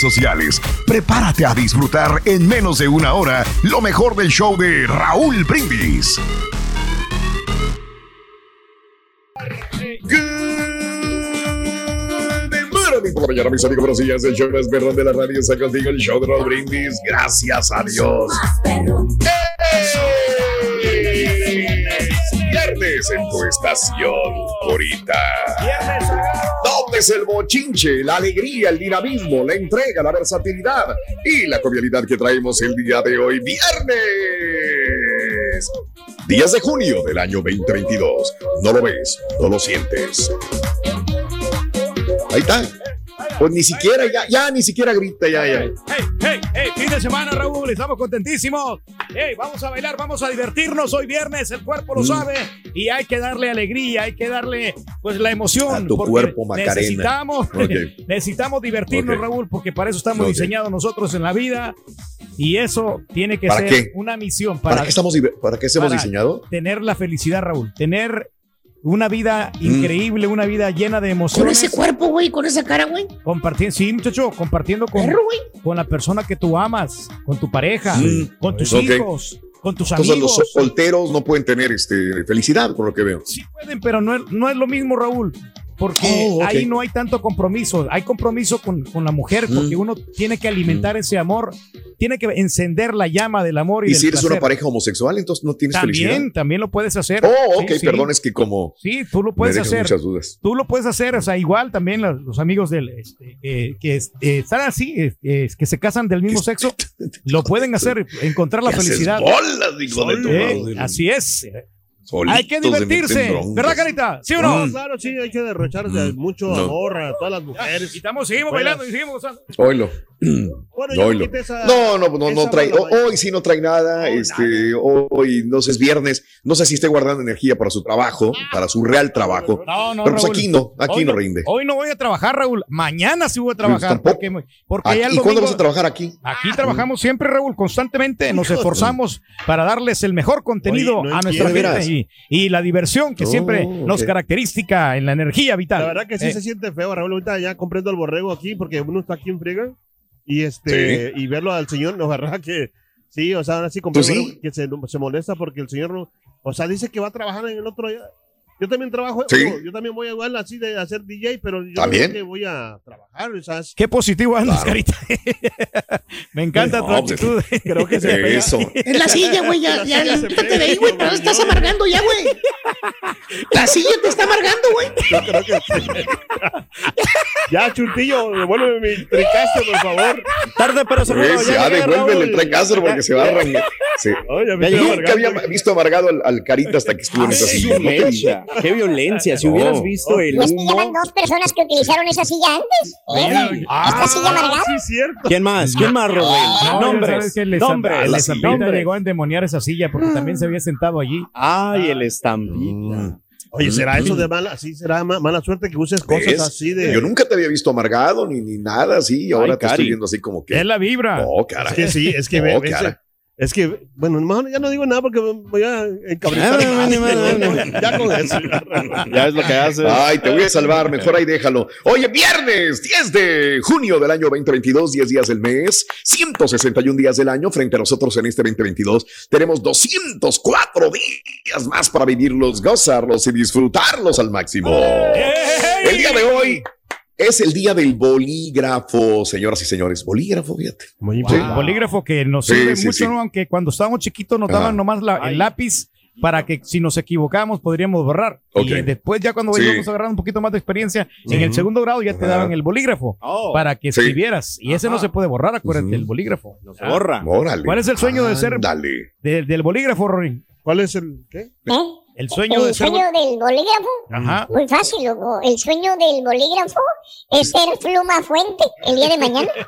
sociales. Prepárate a disfrutar en menos de una hora lo mejor del show de Raúl Brindis. Por la mañana, mis amigos. Buenos días. El show más perrón de la radio está contigo. El show de Raúl Brindis. Gracias a Dios. Viernes en tu estación, Corita. ¿Dónde es el bochinche, la alegría, el dinamismo, la entrega, la versatilidad y la jovialidad que traemos el día de hoy, viernes? Días de junio del año 2022. No lo ves, no lo sientes. Ahí está. Pues ni siquiera, ya, ya ni siquiera grita, ya, ya. Hey, hey, hey, fin de semana, Raúl, estamos contentísimos. Hey, vamos a bailar, vamos a divertirnos. Hoy viernes, el cuerpo lo Mm. sabe y hay que darle alegría, hay que darle pues la emoción. A tu cuerpo, Macarena. Necesitamos, necesitamos divertirnos. Raúl, porque para eso estamos diseñados nosotros en la vida y eso tiene que ¿Para ser qué? una misión ¿Para, para, qué estamos, para qué hemos diseñado? tener la felicidad, Raúl, tener una vida increíble, una vida llena de emociones. Con ese cuerpo, güey, con esa cara, güey. Compartiendo, sí, muchacho, compartiendo con, Perro, con la persona que tú amas, con tu pareja, Mm. con tus hijos, con tus Entonces amigos. los solteros no pueden tener este, felicidad, por lo que veo. Sí pueden, pero no es, no es lo mismo, Raúl. Porque Oh, ahí no hay tanto compromiso. Hay compromiso con, con la mujer porque Mm. uno tiene que alimentar ese amor, tiene que encender la llama del amor y, Y del si eres una pareja homosexual, entonces no tienes felicidad. También, también lo puedes hacer. Oh, ok, Sí, sí. perdón, es que como Sí, tú lo me puedes dejas hacer. muchas dudas. Tú lo puedes hacer, o sea, igual también los, los amigos del, este, eh, que eh, están así, eh, eh, que se casan del mismo sexo, lo pueden hacer, encontrar la ¿Qué haces felicidad. bolas, hijo de tu madre? así es. Solitos Hay que divertirse. ¿verdad, Carita? ¿Sí o no? Mm. Claro, sí, hay que derrochar de Mm. mucho No. amor a todas las mujeres. Y estamos, seguimos Buenas. bailando y seguimos gozando. Oilo. Bueno, yo Oilo. esa- No, no, no, no trae. mala Hoy sí no trae nada. este, hoy no sé, es viernes. No sé si esté guardando energía para su trabajo, para su real trabajo. No, no, Pero pues Raúl. aquí no, aquí Hoy no rinde. Hoy no voy a trabajar, Raúl. Mañana sí voy a trabajar. tampoco. Porque, porque Aquí- ¿Y cuándo vas a trabajar aquí? Aquí trabajamos siempre, Raúl, constantemente. Nos esforzamos para darles el mejor contenido Oye, no a nuestra gente y, y la diversión que Oh, siempre nos ok. caracteriza en la energía vital. La verdad que sí Eh, se siente feo, Raúl. Ahorita ya comprendo al borrego aquí porque uno está aquí en friega y este y verlo al señor, la verdad que sí, o sea, ahora sí comprendo ¿Tú sí? que se, se molesta porque el señor o sea, dice que va a trabajar en el otro Yo también trabajo, Sí. digo, yo también voy a igual así de hacer DJ, pero yo ¿También? que voy a trabajar, ¿sabes? Qué positivo andas, Claro. Carita. Me encanta tu No, pues, actitud. Creo que se pega. Eso. Es la silla, güey. Ya, ya, quítate pega, de ahí, güey. Pero estás amargando ya, güey. La silla te está amargando, güey. Yo creo que Ya, Chuntillo, devuélveme mi tricaste, por favor. Tarde pero seguro. Pues, ya ya llegué, devuélvele el Raúl. tricáster porque se va a arrancar. Sí. Oye. Nunca había visto amargado al, al carita hasta que estuvo en esa Qué silla. ¿No te violencia, qué violencia. Si hubieras visto el Y es que ya van humo. dos personas que utilizaron esa silla antes. ¿eh? Esta silla amargada. Sí, cierto. ¿Quién más? ¿Quién más, Rubén? No, nombres. nombres. el estampita llegó a endemoniar esa silla porque también se había sentado allí. Ay, el estampita. Oye, ¿será eso de mala, sí, será ma- mala suerte que uses cosas ¿Ves? así de... Yo nunca te había visto amargado ni, ni nada así y ahora Ay, te estoy viendo así como que. Es la vibra. Oh, cara. Es que sí, es que... Oh, ve- ve- cara. Es que, bueno, mejor ya no digo nada porque voy a vale. Ya con eso. Ya es lo que haces. Ay, te voy a salvar, mejor ahí déjalo. Oye, viernes 10 de junio del año 2022, 10 días del mes, 161 días del año. Frente a nosotros en este 2022 tenemos 204 días más para vivirlos, gozarlos y disfrutarlos al máximo. El día de hoy es el día del bolígrafo, señoras y señores. Bolígrafo, fíjate. Muy El bolígrafo que nos Sí, sirve sí, mucho, sí. ¿no? aunque cuando estábamos chiquitos nos daban Ajá. nomás la- el lápiz para que si nos equivocábamos podríamos borrar. Y después ya cuando Sí. íbamos agarrando un poquito más de experiencia, en el segundo grado ya te daban el bolígrafo Oh, para que Sí. escribieras. Y ese no se puede borrar, acuérdate, el bolígrafo. no se borra. Órale. ¿Cuál es el sueño de ser- Dale. De- del bolígrafo, Rory. ¿Cuál es el qué? ¿Eh? El sueño de El ser... sueño del bolígrafo. Ajá. Muy fácil, loco. El sueño del bolígrafo es ser pluma fuente el día de mañana.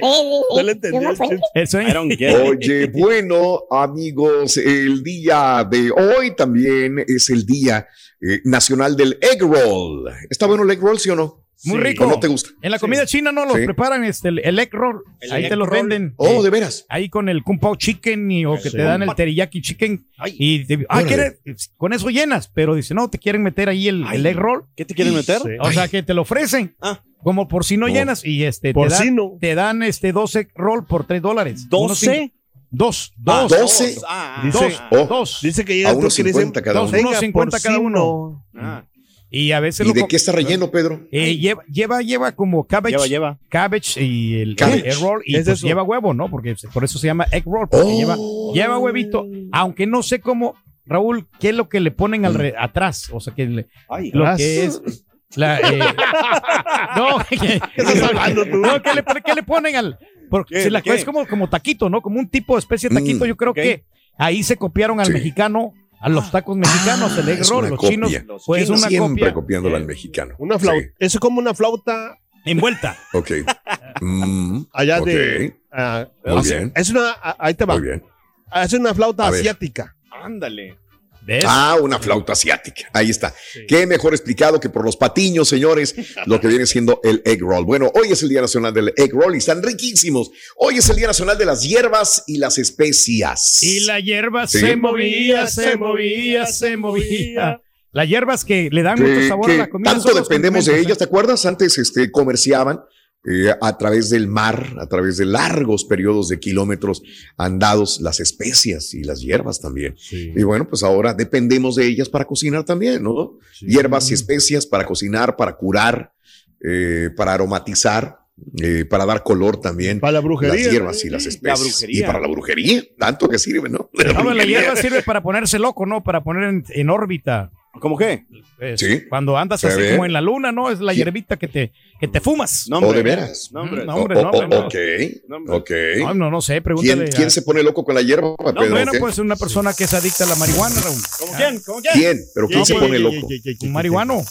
Eh, No eh, el fuente. chiste. El sueño... Oye, bueno, amigos, el día de hoy también es el día eh, nacional del egg roll. ¿Está bueno el egg roll, sí o no? Muy Sí. rico. ¿O no te gusta? En la comida china no los Sí. preparan este, el, el egg roll. El Ahí egg te los roll. venden. Oh, Eh, de veras. ahí con el kung pao chicken y, o que te dan el teriyaki chicken Ay. y te- ah, Órale. ¿quieres? con eso llenas, pero dice, no, te quieren meter ahí el, egg roll, ¿Qué te quieren meter? Sí. o sea, que te lo ofrecen, Ah. como por si no Oh. llenas y este, Por te, dan, si no. te dan este 12 egg roll por 3 dólares. Unos cinco- ¿12? Dos, Ah, dos, doce. Ah, Dice- dos, Oh. dos. Dice que A ya unos 50 cada dos, uno. unos 50 cada uno. ah. Y a veces ¿Y lo de qué está relleno, Pedro? eh, lleva, lleva, lleva como cabbage, Lleva, lleva. cabbage y el, Cabbage. el egg roll y ¿Qué es pues lleva huevo, ¿no? Porque por eso se llama egg roll, porque Oh. lleva, lleva huevito, aunque no sé cómo, Raúl, qué es lo que le ponen al re- atrás, o sea, que le- Ay, lo que es la eh, no, ¿qué estás hablando tú? No, ¿qué le, pone- qué le ponen al porque ¿Qué? si la ¿Qué? es como como taquito, ¿no? Como un tipo de especie de taquito, Mm, yo creo que ahí se copiaron al Sí. mexicano, a los tacos mexicanos, el egg roll, los copia. chinos, Los pues chinos una Siempre copia copiándolo al mexicano. Una flauta. Sí. Eso es como una flauta envuelta. Ok. Mm, allá de. ah, Muy así- bien. Es una. ah, Ahí te va. Muy bien. Es una flauta A ver. asiática. ándale. ¿Ves? Ah, una flauta asiática. Ahí está. Qué mejor explicado que por los patiños, señores, lo que viene siendo el egg roll. Bueno, hoy es el Día Nacional del Egg Roll y están riquísimos. Hoy es el Día Nacional de las hierbas y las especias. Y la hierba Sí. se movía, se movía, se movía. Las hierbas que le dan mucho sabor a la comida. tanto dependemos de ellas, ¿te acuerdas? Antes este, comerciaban eh, a través del mar, a través de largos periodos de kilómetros andados, las especias y las hierbas también. Y bueno, pues ahora dependemos de ellas para cocinar también, ¿no? Hierbas y especias para cocinar, para curar, eh, para aromatizar, eh, para dar color también. Para la brujería. Las hierbas y las especies. brujería. Y para la brujería, tanto que sirve, ¿no? ¿no? No, la hierba sirve para ponerse loco, ¿no? Para poner en, en órbita. ¿Cómo qué? Pues, Sí. Cuando andas así ve. como en la luna, ¿no? Es la Sí. hierbita que te, que te fumas. No, ¿O hombre. de veras? No, hombre. No, O- hombre, o- no, o- no. ok, No, hombre. ok. No, no, no sé, pregúntale. ¿Quién, quién se pone loco con la hierba, No, Pedro? bueno, ¿Qué? pues una persona que es adicta a la marihuana, Raúl. ¿Cómo quién? ¿Cómo quién? ¿Quién? ¿Pero quién No, se pues, pone loco? Un marihuano.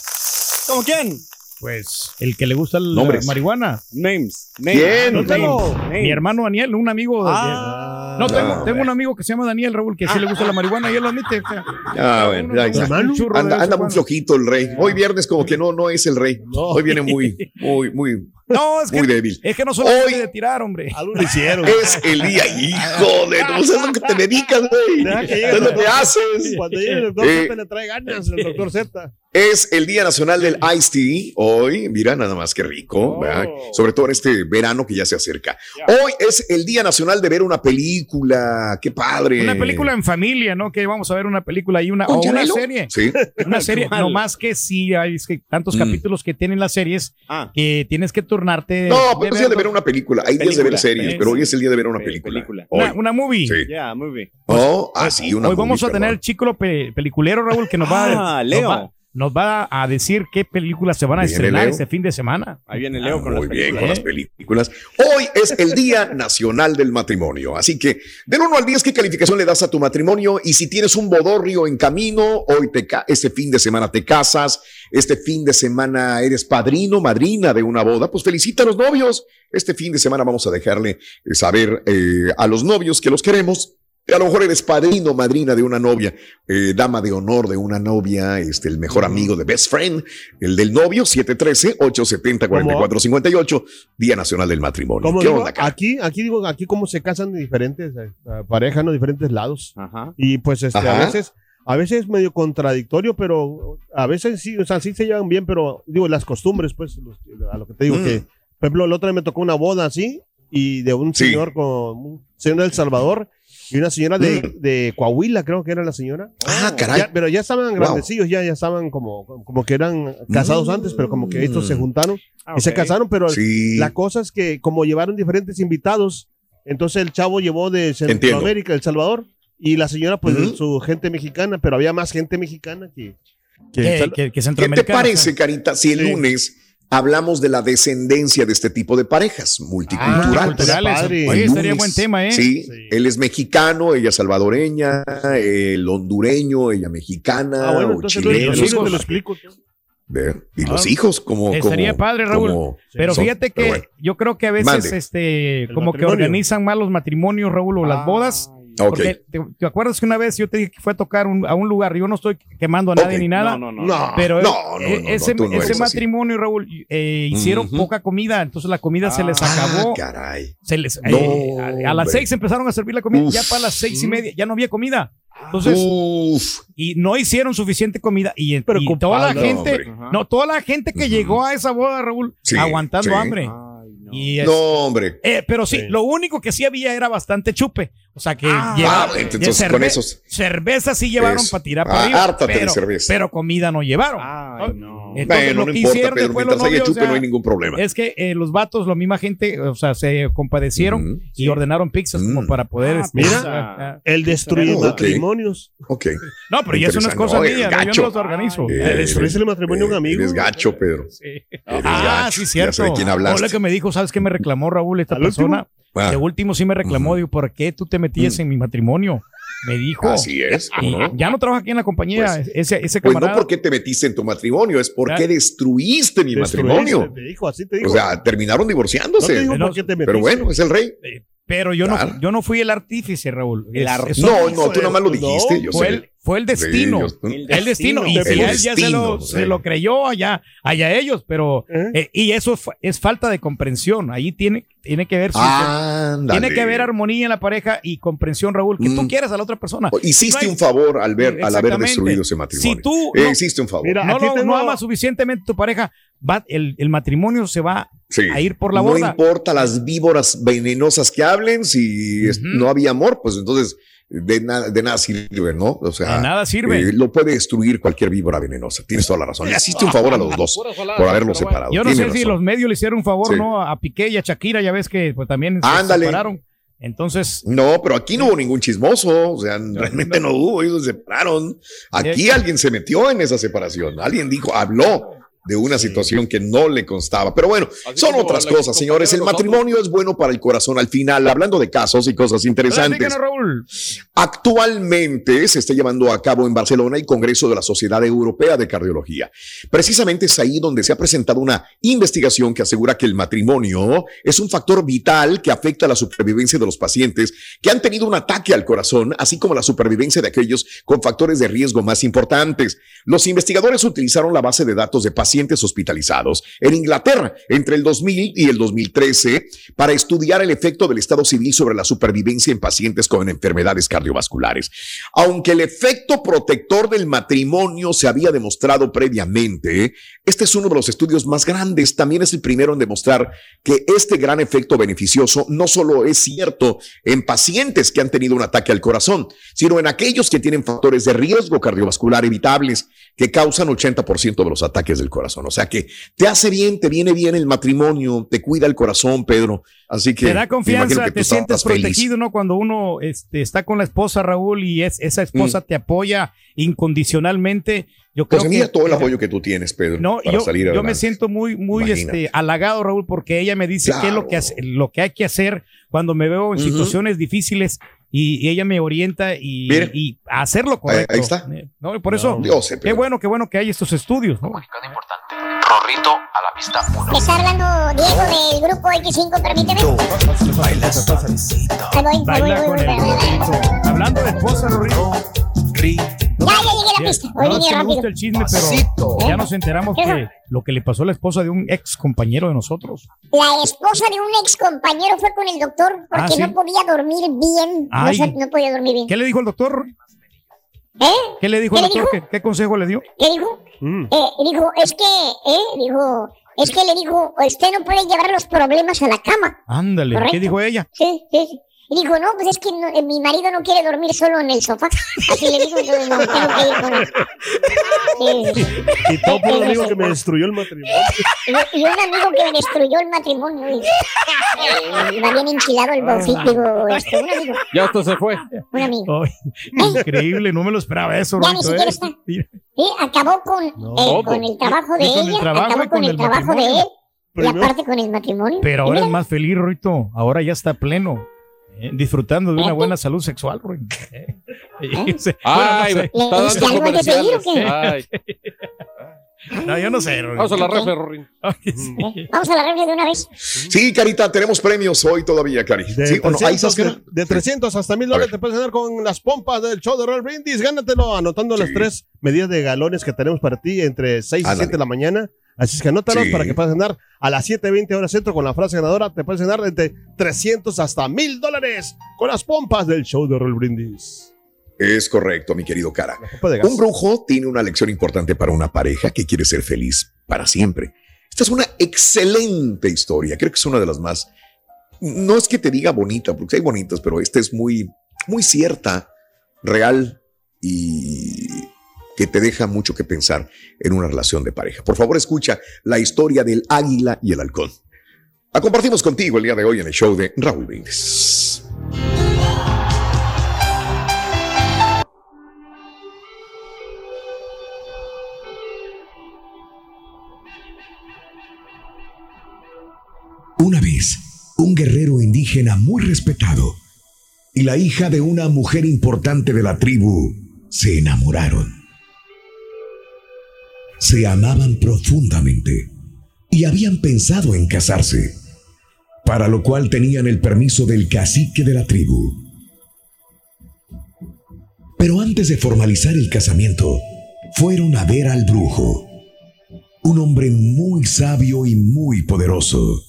¿Cómo quién? Pues el que le gusta la Nombres. marihuana. Names. ¿Quién? Names. Tengo- Names. Mi hermano Daniel, un amigo. de- Ah. no, tengo, Ah, tengo un amigo que se llama Daniel Raúl, que sí le gusta la marihuana y él lo admite. o sea, Ah, bueno, ya está. Anda, anda muy flojito el rey. Hoy viernes como que no, no es el rey. Hoy viene muy, muy, muy, No, es que, muy débil. es que no solo Hoy- de tirar, hombre. Algo le hicieron. Es el día, hijo de... ¿No sabes lo que te dedicas, güey? Deja que llegue ¿Sabes el lo que haces? Cuando llegue el doctor Eh. Z le trae ganas el doctor Z. Es el Día Nacional del Iced Tea. Hoy, mira, nada más que rico, ¿verdad? sobre todo en este verano que ya se acerca. Hoy es el Día Nacional de ver una película. ¡Qué padre! Una película en familia, ¿no? Que vamos a ver una película y una, ¿Con o una serie. Sí. Una serie, no más que sí, hay es que tantos Mm. capítulos que tienen las series que tienes que turnarte. No, pero es día de ver una película. Hay días de ver Película. series, pero hoy es el día de ver una película. Hoy. Una, una movie. Sí. Yeah, movie. Oh, ah, sí, una Hoy vamos a tener el chico pe- peliculero, Raúl, que nos va, Ah, nos Leo. Nos va a decir qué películas se van a estrenar Leo. este fin de semana. Ahí viene Leo con Muy las bien, películas. con las películas. Hoy es el Día Nacional del Matrimonio. Así que, del 1 al 10, ¿qué calificación le das a tu matrimonio? Y si tienes un bodorrio en camino, hoy te este fin de semana te casas, este fin de semana eres padrino, madrina de una boda, pues felicita a los novios. Este fin de semana vamos a dejarle eh, saber eh, a los novios que los queremos. A lo mejor eres padrino, madrina de una novia, eh, dama de honor de una novia, este, el mejor amigo de best friend, el del novio, 713-870-4458, Día Nacional del Matrimonio. ¿Qué digo, onda, cara? aquí, aquí digo, aquí cómo se casan de diferentes eh, parejas, ¿no? Diferentes lados. Ajá. Y pues este, Ajá. a veces, a veces es medio contradictorio, pero a veces sí, o sea, sí se llevan bien, pero digo, las costumbres, pues, los- a lo que te digo Mm. que, por ejemplo, el otro día me tocó una boda así, y de un Sí. señor con un señor del Salvador y una señora de, de Coahuila, creo que era la señora. Mm. Ah, caray. Ya- pero ya estaban Wow. grandecillos, ya, ya estaban como, como que eran casados Mm. antes, pero como que estos se juntaron Ah, y se casaron, pero Sí. la cosa es que como llevaron diferentes invitados, entonces el chavo llevó de. Centroamérica, El Salvador, y la señora pues Ujú. su gente mexicana, pero había más gente mexicana que... que Que, Sal- que- que ¿Qué te parece, Carita, si el Sí. lunes hablamos de la descendencia de este tipo de parejas multiculturales? multiculturales. padre. Oye, lunes. buen tema, ¿eh? Sí, Sí. él es mexicano, ella salvadoreña, el hondureño, ella mexicana, Ah, bueno, o chileno. los hijos te lo explico. Y los Ah, hijos, como. Estaría como- padre, Raúl. como Pero son. fíjate que Pero bueno. yo creo que a veces, Mande. este, como que organizan mal los matrimonios, Raúl, o las bodas. Ok. Porque te, te acuerdas que una vez yo te dije que fue a tocar un- a un lugar, yo no estoy quemando a nadie ni nada, No, no, no. No. pero No, no, no, no, ese, ese así. matrimonio, Raúl, eh, hicieron poca comida, entonces la comida se les Ah, acabó. caray. Se les, No, eh, a, a las seis empezaron a servir la comida, Uf. ya para las seis y media ya no había comida. Entonces, Uf. y no hicieron suficiente comida y, y Preocupado, toda la gente, no, toda la gente que llegó a esa boda, Raúl, Sí, aguantando sí. hambre. Ay, no. Y es- No, hombre. eh, pero sí, Sí. lo único que sí había era bastante chupe. O sea que Ah, llevaron- ah, entonces con esos- cerveza sí llevaron para tirar Ah, para arriba. hártate de pero, cerveza. pero comida no llevaron. Ay, no. Entonces, bueno, lo no que importa, hicieron Pedro. Mientras haya no hay ningún problema. Es que eh, los vatos, la misma gente, o sea, se compadecieron y ordenaron pizzas como Mm. para poder. Ah, este, mira. ah, ah. El destruir matrimonios. Ok. No, pero ya eso no es Interesante. cosa No, eres mía, no, yo no los organizo. Eh, El destruirse el matrimonio de un amigo. Eres gacho, Pedro. Ah, sí, cierto. Hola que me dijo, ¿sabes qué me reclamó Raúl, esta ¿Al persona? Ah, De último sí me reclamó, digo, ¿por qué tú te metías Mm. en mi matrimonio? Me dijo. Así es. Y ¿no? ya no trabaja aquí en la compañía, Pues- ese, ese Pues camarada. no porque te metiste en tu matrimonio, es porque Ya. destruiste mi Destruirse, matrimonio. Te dijo, así te dijo. O sea, terminaron no te divorciándose. dijo No, por qué te metiste. pero bueno, es el rey. Pero yo Claro. no, yo no fui el artífice, Raúl. El Es- No, no, tú nada más lo no, dijiste. yo fue, sé. el, fue el destino. Sí, yo- el destino. Y El si él ya se lo, destino, se lo creyó allá, allá ellos, pero. ¿Eh? eh, y eso es, fa- es falta de comprensión. Ahí tiene, tiene que ver. Ándale. tiene que haber armonía en la pareja y comprensión, Raúl, que tú Mm. quieres a la otra persona. Hiciste No hay- un favor al ver, al haber destruido ese matrimonio. Si tú Eh, no- hiciste un favor. Mira, no, lo- tengo- no amas suficientemente a tu pareja, va, el, el matrimonio se va Sí. a ir por la no borda. importa las víboras venenosas que hablen, si no había amor, pues entonces de, nada de nada sirve, ¿no? O sea, De nada sirve. eh, lo puede destruir cualquier víbora venenosa. Tienes toda la razón. Le hiciste un favor a los dos por haberlos separado. Yo no Tienes sé si razón. los medios le hicieron un favor, Sí. ¿no? A Piqué y a Shakira, ya ves que pues, también se separaron. Entonces, No, pero aquí no hubo ningún chismoso, o sea, realmente no hubo, ellos se separaron. Aquí Eh. alguien se metió en esa separación, alguien dijo, habló de una situación que no le constaba. Pero bueno, son otras cosas, señores. El matrimonio es bueno para el corazón. Al final, hablando de casos y cosas interesantes, Raúl. Actualmente se está llevando a cabo en Barcelona el Congreso de la Sociedad Europea de Cardiología. Precisamente es ahí donde se ha presentado una investigación que asegura que el matrimonio es un factor vital que afecta la supervivencia de los pacientes que han tenido un ataque al corazón, así como la supervivencia de aquellos con factores de riesgo más importantes. Los investigadores utilizaron la base de datos de pacientes pacientes hospitalizados en Inglaterra entre el 2000 y el 2013 para estudiar el efecto del estado civil sobre la supervivencia en pacientes con enfermedades cardiovasculares. Aunque el efecto protector del matrimonio se había demostrado previamente, este es uno de los estudios más grandes. También es el primero en demostrar que este gran efecto beneficioso no solo es cierto en pacientes que han tenido un ataque al corazón, sino en aquellos que tienen factores de riesgo cardiovascular evitables que causan 80% de los ataques del corazón. O sea que te hace bien, te viene bien el matrimonio, te cuida el corazón, Pedro. Así que Te da confianza, que te sientes feliz. protegido, ¿no? Cuando uno este, está con la esposa, Raúl, y es, esa esposa Mm. te apoya incondicionalmente. Yo creo Pues mira que todo el apoyo que tú tienes, Pedro, No, para yo, salir yo me siento muy, muy Imagínate. este, halagado, Raúl, porque ella me dice qué es lo que, hace- lo que hay que hacer cuando me veo en situaciones difíciles y, y ella me orienta y, y a hacerlo correcto. ahí está. Eh, No, por eso, Yo sé, qué bueno, qué bueno que hay estos estudios. ¿no? Rorrito a la pista 1. Me está hablando Diego del grupo X5, permíteme. Ahí ahí Baila voy, con el. Hablando de esposa, Rorrito. Ya, ya llegué a la pista. Voy No, me rápido. gusta el chisme, pero ya nos enteramos ¿Qué? que lo que le pasó a la esposa de un ex compañero de nosotros. La esposa de un ex compañero fue con el doctor porque Ah, ¿sí? no podía dormir bien. No, no podía dormir bien. ¿Qué le dijo el doctor? ¿Eh? ¿Qué le dijo ¿Qué el doctor? dijo? ¿Qué, qué consejo le dio? ¿Qué dijo? Mm. Eh, dijo, es que, eh, dijo, es que le dijo, usted no puede llevar los problemas a la cama. Ándale, ¿qué dijo ella? Sí, sí, sí. Y dijo, no, pues es que no- eh, mi marido no quiere dormir solo en el sofá. Así le dijo, entonces no, tengo que ir con él. Sí, sí. Y todo por un amigo que me destruyó el matrimonio. Y, y un amigo que me destruyó el matrimonio. Y, eh, va bien enchilado el bofito. Digo, este, un amigo, Ya hasta se fue. un amigo. Ay, increíble, no me lo esperaba eso, Ya ni siquiera ¿eh? está. Sí, acabó con, eh, Todo. con el trabajo Y de con el ella, trabajo y acabó con con el el trabajo de matrimonio. él y aparte con el matrimonio. Pero Y ahora mira, es más feliz, Rorrito. Ahora ya está pleno. Eh, disfrutando de una buena salud sexual. Eh, y se- Ay, bueno, no sé. comerciales. Ay. No, yo no sé, Rorrito. Vamos a la refre, Rorín. Vamos a la refri de una vez. Sí, Carita, tenemos premios hoy todavía, Cari. De, ¿Sí o no? Ahí 300, estás, Cari. de 300 hasta 1000 dólares te puedes ganar con las pompas del show de Roll Brindis. Gánatelo anotando las tres medidas de galones que tenemos para ti entre 6 y Ándale. 7 de la mañana. Así es que anótalos Sí. para que puedas ganar a las 7.20 horas centro con la frase ganadora. Te puedes ganar entre 300 hasta 1000 dólares con las pompas del show de Roll Brindis. Es correcto, mi querido Cara. Un brujo tiene una lección importante para una pareja que quiere ser feliz para siempre. Esta es una excelente historia. Creo que es una de las más. No es que te diga bonita, porque hay bonitas, pero esta es muy, muy cierta, real y que te deja mucho que pensar en una relación de pareja. Por favor, escucha la historia del águila y el halcón. La compartimos contigo el día de hoy en el show de Raúl Brindis. Una vez, un guerrero indígena muy respetado y la hija de una mujer importante de la tribu se enamoraron. Se amaban profundamente y habían pensado en casarse, para lo cual tenían el permiso del cacique de la tribu. Pero antes de formalizar el casamiento, fueron a ver al brujo, un hombre muy sabio y muy poderoso,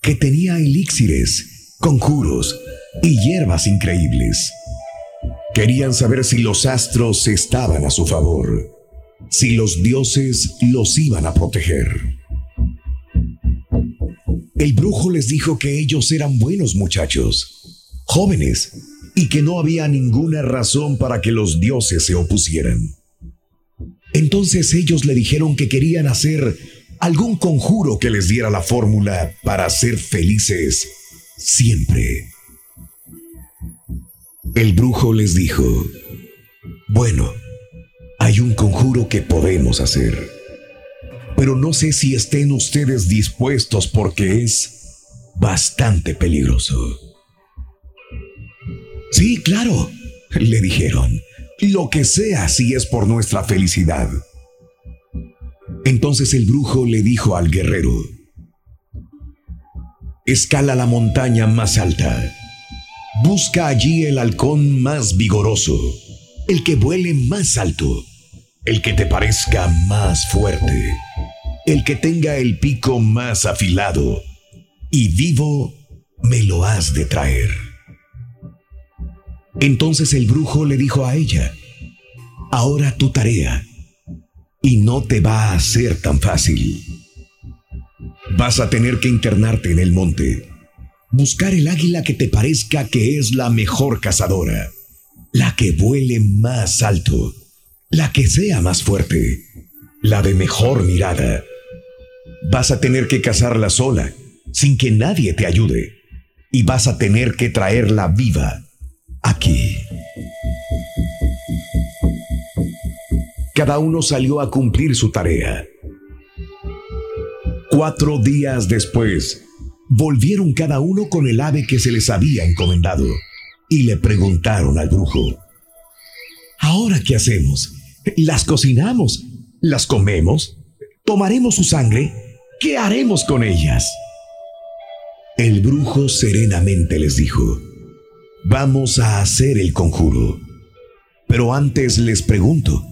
que tenía elixires, conjuros y hierbas increíbles. Querían saber si los astros estaban a su favor, si los dioses los iban a proteger. El brujo les dijo que ellos eran buenos muchachos, jóvenes, y que no había ninguna razón para que los dioses se opusieran. Entonces ellos le dijeron que querían hacer algún conjuro que les diera la fórmula para ser felices siempre. El brujo les dijo, bueno, hay un conjuro que podemos hacer, pero no sé si estén ustedes dispuestos porque es bastante peligroso. Sí, claro, le dijeron, lo que sea si es por nuestra felicidad. Entonces el brujo le dijo al guerrero, escala la montaña más alta, busca allí el halcón más vigoroso, el que vuele más alto, el que te parezca más fuerte. el que tenga el pico más afilado, y vivo me lo has de traer. Entonces el brujo le dijo a ella, ahora tu tarea, y no te va a ser tan fácil. Vas a tener que internarte en el monte, buscar el águila que te parezca que es la mejor cazadora, la que vuele más alto, la que sea más fuerte, la de mejor mirada. Vas a tener que cazarla sola, sin que nadie te ayude, y vas a tener que traerla viva aquí. Cada uno salió a cumplir su tarea. Cuatro días después, volvieron cada uno con el ave que se les había encomendado y le preguntaron al brujo, ¿ahora qué hacemos? ¿Las cocinamos? ¿Las comemos? ¿Tomaremos su sangre? ¿Qué haremos con ellas? El brujo serenamente les dijo, vamos a hacer el conjuro. Pero antes les pregunto,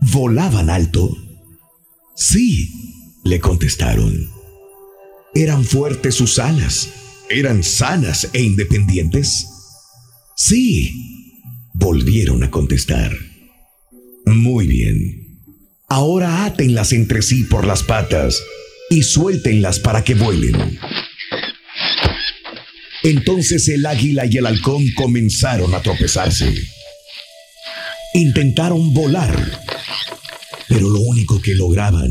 ¿volaban alto? Sí, le contestaron. ¿Eran fuertes sus alas? ¿Eran sanas e independientes? Sí, volvieron a contestar. Muy bien. Ahora átenlas entre sí por las patas y suéltenlas para que vuelen. Entonces el águila y el halcón comenzaron a tropezarse. Intentaron volar, pero lo único que lograban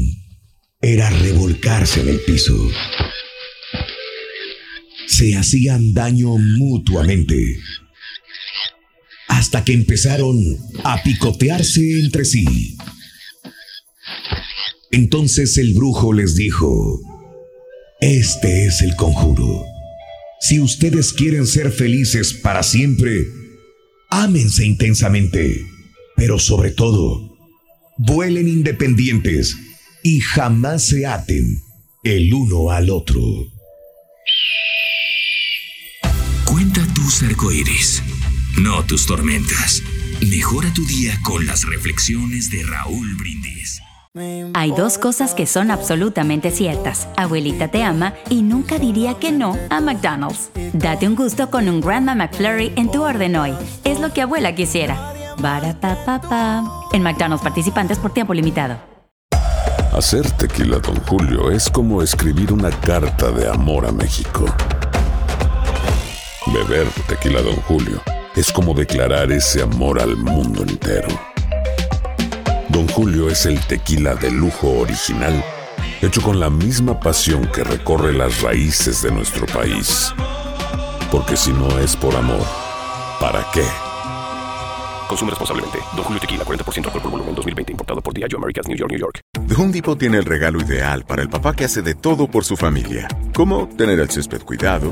era revolcarse en el piso. Se hacían daño mutuamente, hasta que empezaron a picotearse entre sí. Entonces el brujo les dijo, este es el conjuro. Si ustedes quieren ser felices para siempre, ámense intensamente, pero sobre todo, vuelen independientes y jamás se aten el uno al otro. Cuenta tus arcoíris, no tus tormentas. Mejora tu día con las reflexiones de Raúl Brindis. Hay dos cosas que son absolutamente ciertas. Abuelita te ama y nunca diría que no a McDonald's. Date un gusto con un Grandma McFlurry en tu orden hoy. Es lo que abuela quisiera. Barata En McDonald's participantes por tiempo limitado. Hacer tequila, Don Julio, es como escribir una carta de amor a México. Beber tequila, Don Julio, es como declarar ese amor al mundo entero. Don Julio es el tequila de lujo original, hecho con la misma pasión que recorre las raíces de nuestro país. Porque si no es por amor, ¿para qué? Consume responsablemente. Don Julio Tequila, 40% alcohol por volumen, 2020. Importado por Diageo Americas, New York, New York. The Home Depot tiene el regalo ideal para el papá que hace de todo por su familia. Como tener el césped cuidado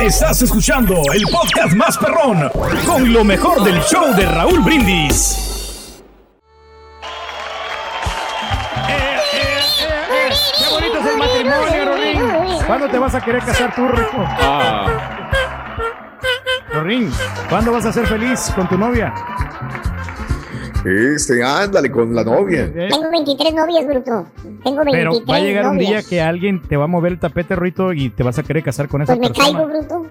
Estás escuchando el podcast más perrón con lo mejor del show de Raúl Brindis. ¡Qué bonito es el matrimonio, Rorín! ¿Cuándo te vas a querer casar tú, Rico? Ah. Rorín, ¿cuándo vas a ser feliz con tu novia? Este, ándale con la novia. Tengo 23 novias, bruto. Tengo 23 Pero va a llegar un día que alguien te va a mover el tapete, Rito, y te vas a querer casar con esa Pues me persona. caigo, bruto.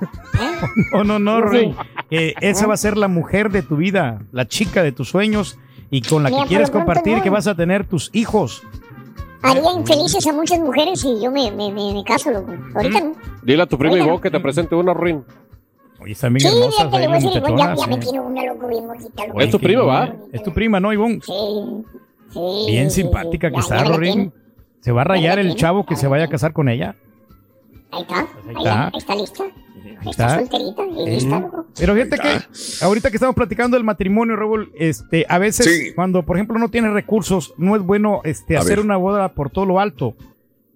No, no, no, Sí. Rorín. Que esa va a ser la mujer de tu vida, la chica de tus sueños y con la Mira, que quieres compartir, no. que vas a tener tus hijos. Haría infelices a muchas mujeres si yo me, me, me, me caso, loco. Ahorita no. Dile a tu prima Oiga. Ivonne que te presente una Rin. Oye, están bien Sí, hermosas ahí le voy a las decir, igual, ya, muchachonas, ya me tiene una loco bien bonita, loco. Es tu prima, ¿va? Es tu prima, ¿no, Ivonne? Sí, sí. Bien simpática que Ya, está, Rorín. Se va a rayar el chavo que se vaya a casar con ella. Ahí está, ahí, está. ahí está lista. Ahí Está está. solterita y lista, loco. Pero fíjate que ahorita que estamos platicando del matrimonio, Raúl, este, a veces Sí. cuando, por ejemplo, no tienes recursos, no es bueno este, A hacer ver. una boda por todo lo alto.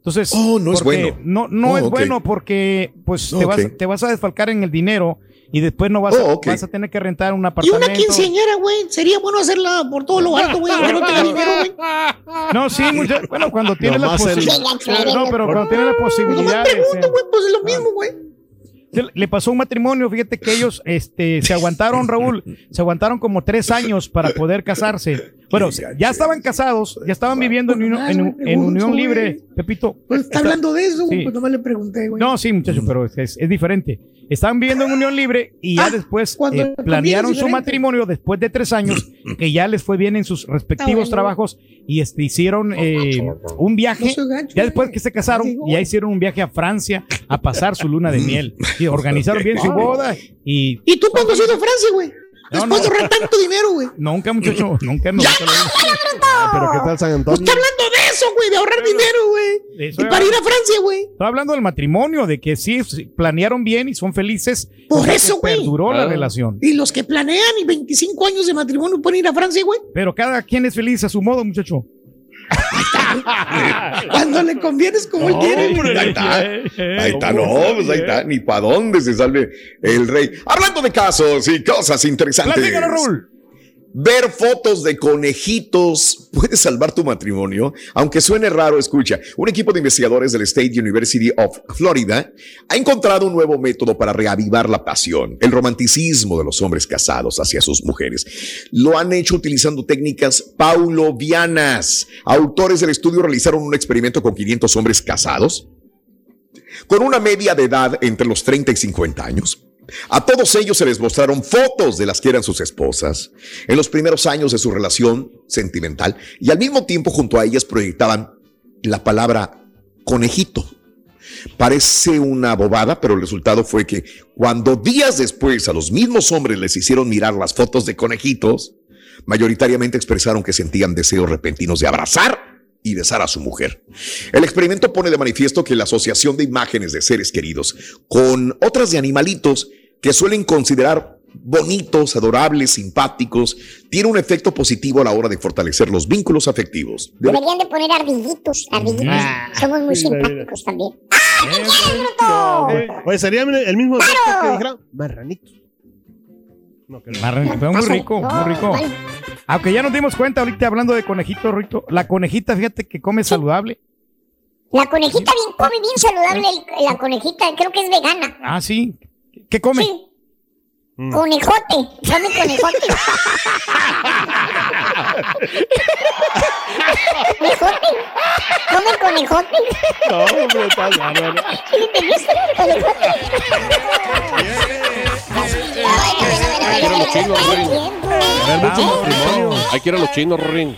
Entonces, Oh, no es bueno. No, no Oh, es ok. bueno porque pues te, Ok. vas, te vas a desfalcar en el dinero y después no vas, a, Oh, vas a tener que rentar un Y apartamento. una quinceañera, güey. Sería bueno hacerla por todo lo alto, güey. No tenga dinero, güey. No, sí, mucha- bueno, cuando tienes la posibilidad. No, pero cuando tienes la Nomás posibilidad. pregunto, güey. Pues es lo mismo, güey. Le pasó un matrimonio, fíjate que ellos este, se aguantaron, Raúl, se aguantaron como tres años para poder casarse. Bueno, ya estaban casados, ya estaban viviendo en, unión- en, en unión libre, Pepito. Pues está hablando de eso, güey. Sí. Pues nomás le pregunté, güey. No, sí, muchacho, pero es, diferente. Estaban viviendo en unión libre y ya Ah, después eh, planearon su matrimonio después de tres años, que ya les fue bien en sus respectivos bueno. trabajos y este, hicieron eh, un viaje. No ya después que se casaron, ya hicieron un viaje a Francia a pasar su luna de miel. Y organizaron bien su boda y ¿Y tú cuándo has ido a Francia, güey? No, Después de no. ahorrar tanto dinero, güey. nunca, muchacho, nunca, nunca. Ah, Pero ¿qué tal San Antonio? Está hablando de eso, güey, de ahorrar dinero, güey. Y para ir a Francia, güey. Estoy hablando del matrimonio, de que sí, planearon bien y son felices. Por eso, güey. Perduró la relación. Y los que planean y 25 años de matrimonio pueden ir a Francia, güey. Pero cada quien es feliz a su modo, muchacho. Cuando le conviene es como él quiere. Ahí está. Ahí está, no, pues ahí está. Ni para dónde se salve el rey. Hablando de casos y cosas interesantes. Platícanos. Ver fotos de conejitos puede salvar tu matrimonio. Aunque suene raro, escucha. Un equipo de investigadores del State University of Florida ha encontrado un nuevo método para reavivar la pasión, el romanticismo de los hombres casados hacia sus mujeres. Lo han hecho utilizando técnicas paulovianas. Autores del estudio realizaron un experimento con 500 hombres casados con una media de edad entre los 30 y 50 años. A todos ellos se les mostraron fotos de las que eran sus esposas en los primeros años de su relación sentimental y al mismo tiempo junto a ellas proyectaban la palabra conejito. Parece una bobada, pero el resultado fue que cuando días después a los mismos hombres les hicieron mirar las fotos de conejitos, mayoritariamente expresaron que sentían deseos repentinos de abrazar y besar a su mujer. El experimento pone de manifiesto que la asociación de imágenes de seres queridos con otras de animalitos que suelen considerar bonitos, adorables, simpáticos, tiene un efecto positivo a la hora de fortalecer los vínculos afectivos. De- Deberían de poner ardillitos, ardillitos. Somos muy simpáticos también. ¡Ah, qué quieres, bruto! Oye, sería el mismo efecto que dijera marranito. Marran- Fue muy rico, muy rico. Aunque ya nos dimos cuenta ahorita hablando de conejito, Rito. La conejita, fíjate que come saludable. La conejita bien, come bien saludable. La conejita, creo que es vegana. Ah, sí. ¿Qué come? Sí. Conejote, come conejote. conejote, come conejote. No, hombre, estás bárbaro. Conejote. Hay que ir a los chinos, Rin. Hay que ir a los chinos, Rin.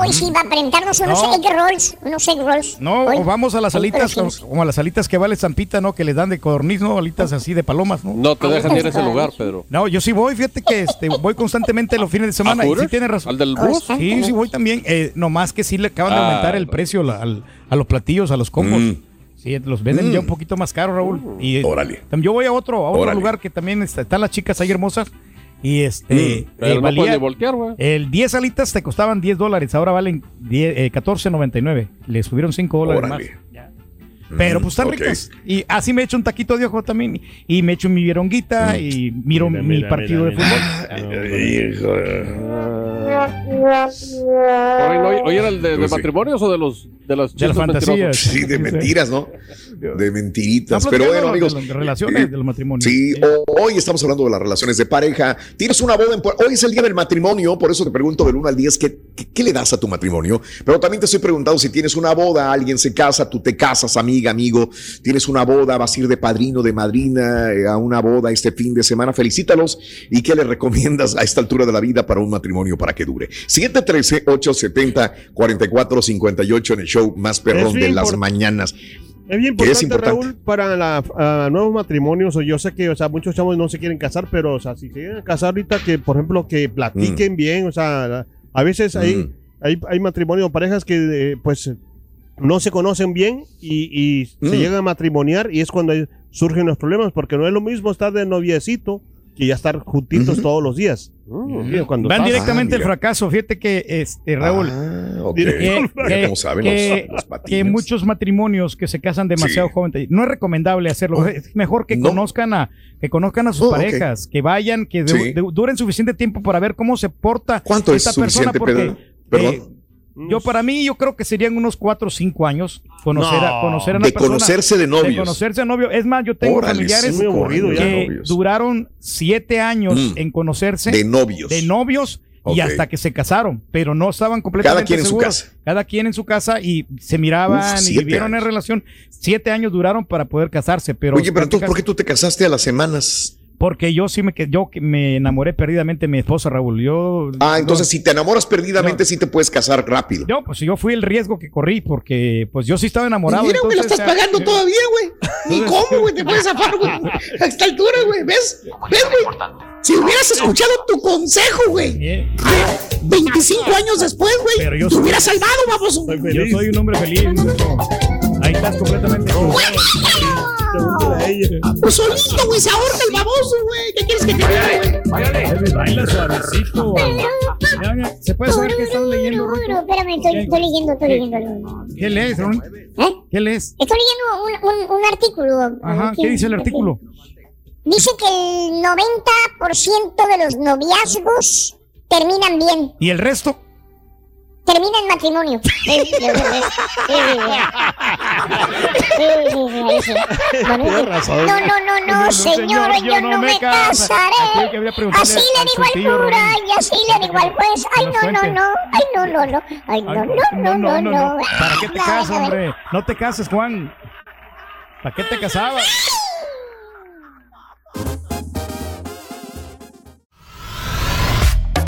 Uy, sí, va a presentarnos unos No. egg rolls, unos egg rolls. No, o vamos a las alitas, pero como, a las alitas que vale Zampita, ¿no? Que les dan de codorniz, ¿no? Alitas así de palomas, ¿no? No te dejan ir a ese lugar, Pedro. No, yo sí voy, fíjate que este, voy constantemente los fines de semana. ¿A y sí Hooters? tienes razón. ¿Al del bus? Sí, sí voy también. Eh, nomás que sí le acaban de Ah, aumentar el precio la- al- a los platillos, a los combos. Mm. Sí, los venden Mm. ya un poquito más caro, Raúl. Y, eh, Órale. Yo voy a otro, a otro Órale. lugar que también está- están las chicas ahí hermosas. Y este. Mm, pero no valía- voltear, güey. El 10 alitas te costaban 10 dólares, ahora valen 10, eh, 14.99. Le subieron 5 dólares Órale. más. Pero pues están ok. ricas. Y así me echo un taquito de ojo también. Y me echo mi vironguita y miro Mira, mi mira, partido mira, de mira. fútbol. Oye, no, oye, ¿era el de, de matrimonios o de los de las De las fantasías. mentirosos? Sí, de mentiras, ¿no? De mentiritas. Pero bueno, amigos. de las relaciones eh, del matrimonio. Sí, ho- hoy estamos hablando de las relaciones de pareja. Tienes una boda en Hoy es el día del matrimonio, por eso te pregunto del 1 al 10, ¿qué, qué, qué le das a tu matrimonio? Pero también te estoy preguntando si tienes una boda, alguien se casa, tú te casas, amiga, amigo, tienes una boda, vas a ir de padrino, de madrina eh, a una boda este fin de semana. Felicítalos y qué le recomiendas a esta altura de la vida para un matrimonio para que dure. 713-870-4458 en el show más perrón de las mañanas. Es bien ¿Qué importante, es importante? Raúl, para la, nuevos matrimonios. O yo sé que, o sea, muchos chavos no se quieren casar, pero, o sea, si se quieren casar ahorita, que, por ejemplo, que platiquen bien. O sea, a veces hay, Mm. hay, hay matrimonios, parejas que, eh, pues, no se conocen bien y, y Mm. se llegan a matrimoniar y es cuando surgen los problemas, porque no es lo mismo estar de noviecito que ya estar juntitos todos los días. Cuando Van pasa. directamente al fracaso. Fíjate que, este, Raúl, Ah, que, Mira que- cómo saben que- los, los que patines. muchos matrimonios que se casan demasiado Sí. jóvenes, no es recomendable hacerlo. Es mejor que No. conozcan a que conozcan a sus Oh, parejas, que vayan, que de- Sí. de- duren suficiente tiempo para ver cómo se porta ¿Cuánto es esta persona. suficiente, Porque Pedro? eh, Yo para mí yo creo que serían unos cuatro o cinco años conocer a No, conocer a una de persona, conocerse de novios. de conocerse a novio. Es más, yo tengo Órale, familiares sí, aburrido que duraron siete años Mm. en conocerse De novios. de novios y hasta que se casaron, pero no estaban completamente quien en su casa. Cada quien en su casa y se miraban Uf, y vivieron en relación. Siete años duraron para poder casarse, pero Oye, pero entonces, ¿por qué tú te casaste a las semanas? Porque yo sí me que yo que me enamoré perdidamente de mi esposa Raúl. Yo Ah, entonces no, si te enamoras perdidamente, sí te puedes casar rápido. yo pues yo fui el riesgo que corrí porque pues yo sí estaba enamorado. Mira, güey, lo estás ya- pagando todavía, güey. Ni cómo, güey, te puedes zafar, güey. A esta altura, güey, ¿ves? ¿Ves, güey? Si hubieras escuchado tu consejo, güey. Eh, 25 años después, Pero güey, yo te soy- hubieras salvado, vamos. Yo soy un hombre feliz. Lucho. Ahí estás completamente. Pues solito, güey, se ahorca el baboso, güey. ¿Qué quieres que te diga, güey? Baila suavecito. ¿Se puede saber qué estás leyendo, espérame, estoy, estoy leyendo, estoy leyendo algo. ¿Qué lees, Ron? ¿Eh? ¿Qué lees? Estoy leyendo un, un, un artículo. Ajá, ¿qué dice el artículo? Dice que el 90% de los noviazgos terminan bien, ¿Y el resto? termina en matrimonio. No, no, no, no, señor, yo no me casaré. Así le digo al cura y así le digo al juez. Ay, no, no, no, ay, no, no, no, ay, no, no, no, no, no. ¿Para qué te casas, hombre? No te cases, Juan. ¿Para qué te casabas?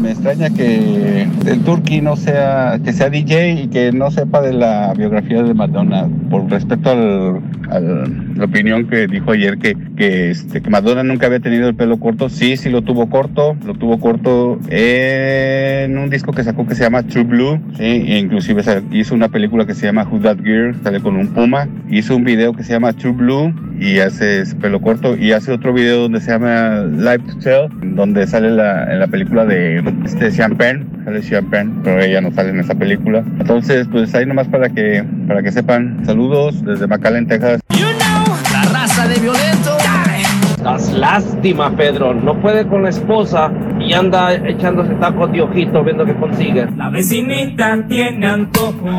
Me extraña que el Turqui no sea, que sea DJ y que no sepa de la biografía de Madonna. Por respecto al- la opinión que dijo ayer que, que, este, que Madonna nunca había tenido el pelo corto. Sí, sí lo tuvo corto. Lo tuvo corto en un disco que sacó que se llama True Blue. Sí, e inclusive hizo una película que se llama Who's That Girl. Sale con un puma. Hizo un video que se llama True Blue y hace pelo corto. Y hace otro video donde se llama Live to Tell, donde sale la, en la película de este Champagne, sale Champagne, pero ella no sale en esa película. Entonces, pues ahí nomás para que, para que sepan. Saludos desde McAllen, Texas. La raza de violento. Das lástima, Pedro. No puede con la esposa y anda echándose tacos de ojito viendo qué consigue. La vecinita tiene antojo.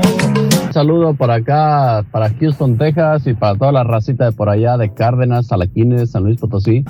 saludo por acá, para Houston, Texas y para toda la racita de por allá de Cárdenas, Salaquines, San Luis Potosí.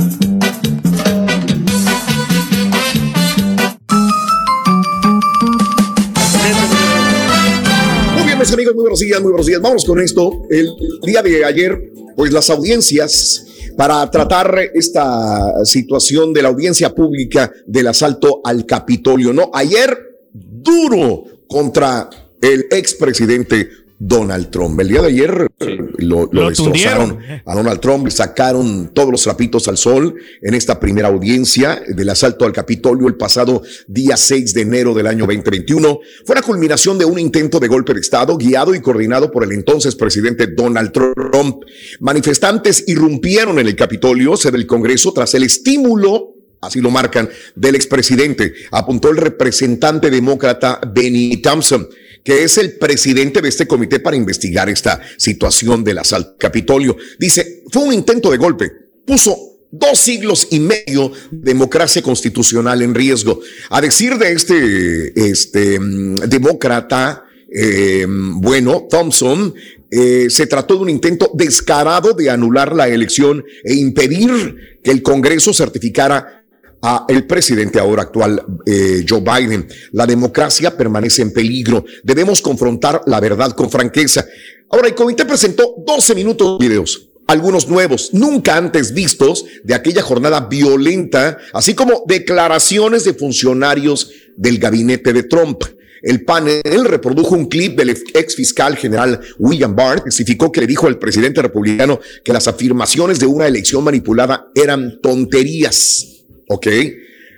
Amigos, muy buenos días, muy buenos días. Vamos con esto. El día de ayer, pues las audiencias para tratar esta situación de la audiencia pública del asalto al Capitolio. No, ayer duro contra el expresidente Donald Trump. El día de ayer eh, lo, lo Lo destrozaron tundieron. a Donald Trump, le sacaron todos los trapitos al sol en esta primera audiencia del asalto al Capitolio el pasado día 6 de enero del año 2021. Fue la culminación de un intento de golpe de Estado guiado y coordinado por el entonces presidente Donald Trump. Manifestantes irrumpieron en el Capitolio, sede del Congreso, tras el estímulo Así lo marcan del expresidente, apuntó el representante demócrata Benny Thompson, que es el presidente de este comité para investigar esta situación del asalto al Capitolio. Dice, fue un intento de golpe, puso dos siglos y medio de democracia constitucional en riesgo. A decir de este, este mm, demócrata, eh, bueno, Thompson, eh, se trató de un intento descarado de anular la elección e impedir que el Congreso certificara a el presidente ahora actual, eh, Joe Biden. La democracia permanece en peligro. Debemos confrontar la verdad con franqueza. Ahora, el comité presentó 12 minutos de videos. Algunos nuevos, nunca antes vistos, de aquella jornada violenta, así como declaraciones de funcionarios del gabinete de Trump. El panel reprodujo un clip del ex fiscal general William Barr, testificó que le dijo al presidente republicano que las afirmaciones de una elección manipulada eran tonterías. ¿Ok?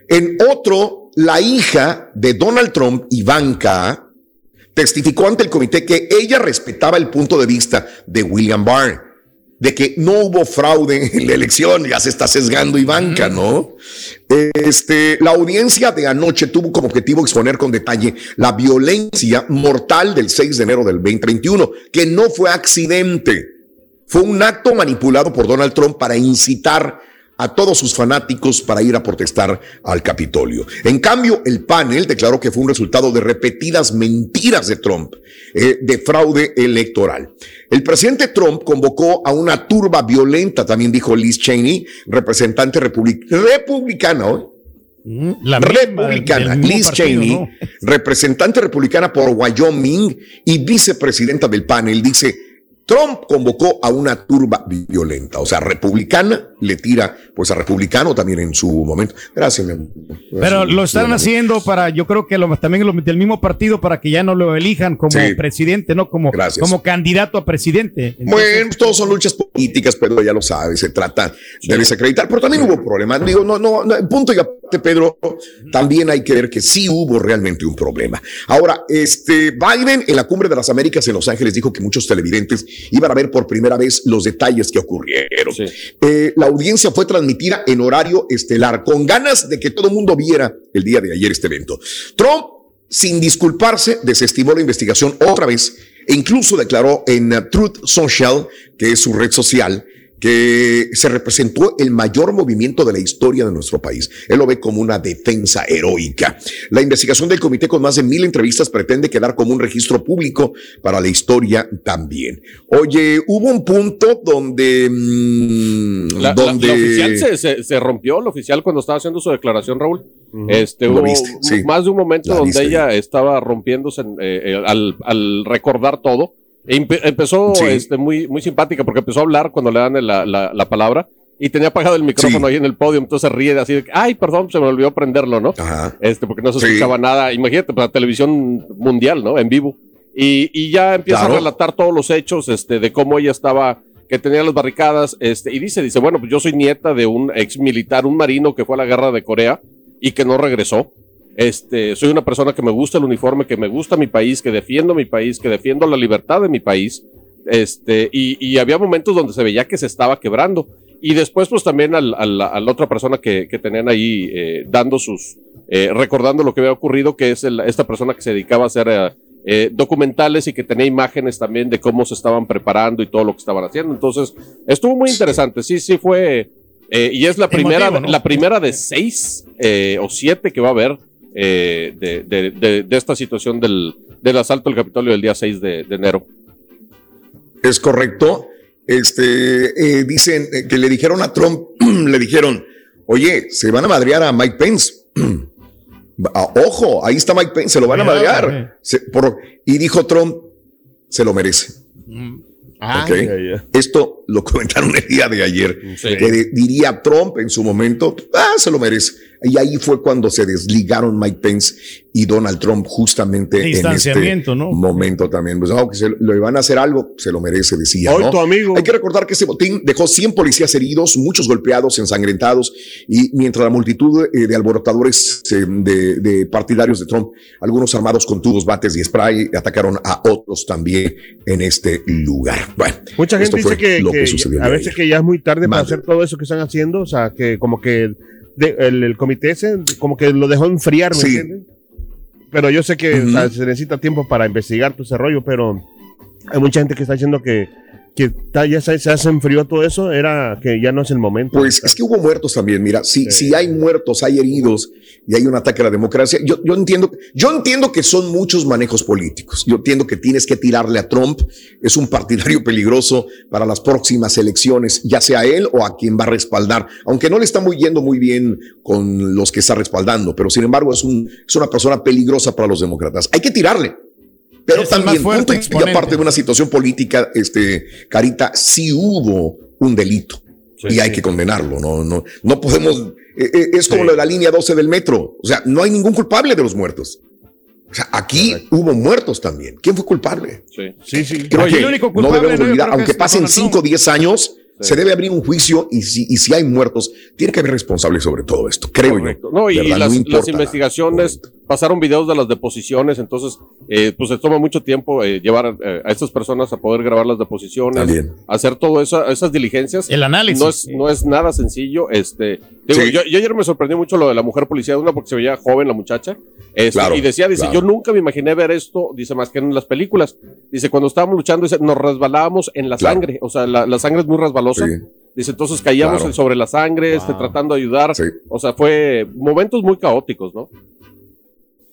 En otro, la hija de Donald Trump, Ivanka, testificó ante el comité que ella respetaba el punto de vista de William Barr, de que no hubo fraude en la elección, ya se está sesgando Ivanka, ¿no? Este, la audiencia de anoche tuvo como objetivo exponer con detalle la violencia mortal del 6 de enero del 2021, que no fue accidente, fue un acto manipulado por Donald Trump para incitar a todos sus fanáticos para ir a protestar al Capitolio. En cambio, el panel declaró que fue un resultado de repetidas mentiras de Trump, eh, de fraude electoral. El presidente Trump convocó a una turba violenta, también dijo Liz Cheney, representante republic- republicana, ¿no? La republicana, Liz partido, Cheney, ¿no? representante republicana por Wyoming y vicepresidenta del panel, dice, Trump convocó a una turba violenta, o sea, republicana, le tira pues a republicano también en su momento. Gracias, mi amor. Pero lo están amor. haciendo para, yo creo que lo, también lo, del mismo partido para que ya no lo elijan como Sí. presidente, no como, Gracias. como candidato a presidente. Bueno, todos son luchas políticas, Pedro, ya lo sabes, se trata de desacreditar, pero también hubo problemas. Digo, no, no, no, punto y aparte, Pedro, también hay que ver que sí hubo realmente un problema. Ahora, este, Biden en la Cumbre de las Américas en Los Ángeles dijo que muchos televidentes iban a ver por primera vez los detalles que ocurrieron. Eh, la audiencia fue transmitida en horario estelar, con ganas de que todo el mundo viera el día de ayer este evento. Trump sin disculparse, desestimó la investigación otra vez e incluso declaró en uh, Truth Social, que es su red social, que se representó el mayor movimiento de la historia de nuestro país. Él lo ve como una defensa heroica. La investigación del comité con más de mil entrevistas pretende quedar como un registro público para la historia también. Oye, hubo un punto donde... mm, La, donde la oficial se, se- se rompió, la oficial cuando estaba haciendo su declaración, Raúl. Este, Lo hubo viste, sí. más de un momento La donde viste. ella estaba rompiéndose en, eh, eh, al, al recordar todo. Empe- empezó Sí. este, muy, muy simpática porque empezó a hablar cuando le dan la, la- la palabra y tenía apagado el micrófono ahí en el podio, entonces ríe así de ay, perdón, se me olvidó prenderlo, ¿no? Este, porque no se Sí. escuchaba nada. Imagínate, para la televisión mundial, ¿no? En vivo. Y, y ya empieza Claro. a relatar todos los hechos, este, de cómo ella estaba, que tenía las barricadas, este, y dice, dice, bueno, pues yo soy nieta de un ex militar, un marino que fue a la guerra de Corea y que no regresó. Este, soy una persona que me gusta el uniforme, que me gusta mi país, que defiendo mi país, que defiendo la libertad de mi país. Este, y, y había momentos donde se veía que se estaba quebrando. Y después, pues también al, al- a la otra persona que, que tenían ahí eh, dando sus, eh, recordando lo que había ocurrido, que es el- esta persona que se dedicaba a hacer eh, eh, documentales y que tenía imágenes también de cómo se estaban preparando y todo lo que estaban haciendo. Entonces, estuvo muy interesante. Sí, sí fue. eh, y es la primera, ¿no? la primera de seis eh, o siete que va a haber eh, de, de- de- de esta situación del, del asalto al Capitolio del día 6 de, de enero. Es correcto. Este, eh, dicen eh, que le dijeron a Trump, le dijeron, oye, se van a madrear a Mike Pence. Ah, Ojo, ahí está Mike Pence, se lo van a madrear. Se- por- y dijo Trump, se lo merece. Ah, Ok. ya, ya. Esto lo comentaron el día de ayer. Sí. Que de- diría Trump en su momento, ah, se lo merece. Y ahí fue cuando se desligaron Mike Pence y Donald Trump justamente en este momento también. Pues, no, que se, le van a hacer algo, se lo merece, decía. Hoy ¿no? tu amigo. Hay que recordar que ese botín dejó 100 policías heridos, muchos golpeados, ensangrentados, y mientras la multitud eh, de alborotadores eh, de, de partidarios de Trump, algunos armados con tubos, bates y spray, atacaron a otros también en este lugar. Bueno, Mucha gente esto dice fue que, lo que que sucedió a veces que ya es muy tarde para hacer todo eso que están haciendo, o sea, que como que de- el, el comité ese como que lo dejó enfriar, ¿me Sí. entiendes? Pero yo sé que o Ujú. sea, se necesita tiempo para investigar todo ese rollo, pero hay mucha gente que está diciendo que, que ya se, se hace enfrió todo eso, era que ya no es el momento. Pues es que hubo muertos también. Mira, si, si hay muertos, hay heridos y hay un ataque a la democracia, yo, yo entiendo, yo entiendo que son muchos manejos políticos. Yo entiendo que tienes que tirarle a Trump. Es un partidario peligroso para las próximas elecciones, ya sea él o a quien va a respaldar, aunque no le está muy yendo muy bien con los que está respaldando, pero sin embargo es un, es una persona peligrosa para los demócratas. Hay que tirarle. Pero Es también, punto y- aparte de una situación política, este, Carita, sí hubo un delito y hay que condenarlo. No, no, no podemos. eh, eh, es como lo de la línea 12 del metro. O sea, no hay ningún culpable de los muertos. O sea, aquí hubo muertos también. ¿Quién fue culpable? Sí, sí. sí. Creo Oye, que el único no culpable, debemos olvidar, aunque pasen Donald 5 o 10 años, se debe abrir un juicio y si, y si hay muertos, tiene que haber responsables sobre todo esto. Creo Correcto. yo. No, y las, No las importa. investigaciones pasaron videos de las deposiciones, entonces, eh, pues se toma mucho tiempo eh, llevar eh, a estas personas a poder grabar las deposiciones, También. hacer todo eso, esas diligencias. El análisis. No es, no es nada sencillo. Este, digo, Sí. yo, yo ayer me sorprendió mucho lo de la mujer policía, una porque se veía joven la muchacha, este, Claro, y decía, dice, claro. yo nunca me imaginé ver esto, dice, más que en las películas. Dice, cuando estábamos luchando, dice, nos resbalábamos en la Claro. sangre, o sea, la, la sangre es muy resbalosa. Sí. Dice, entonces caíamos Claro. sobre la sangre, este, tratando de ayudar. O sea, fue momentos muy caóticos, ¿no?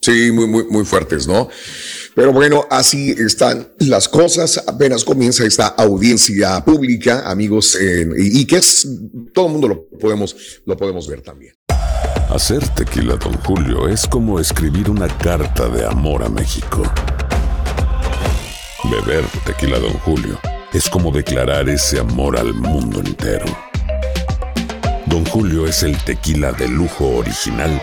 Sí, muy, muy, muy fuertes, ¿no? Pero bueno, así están las cosas. Apenas comienza esta audiencia pública, amigos, y que es todo el mundo lo podemos, lo podemos ver también. Hacer tequila, Don Julio, es como escribir una carta de amor a México. Beber tequila, Don Julio, es como declarar ese amor al mundo entero. Don Julio es el tequila de lujo original,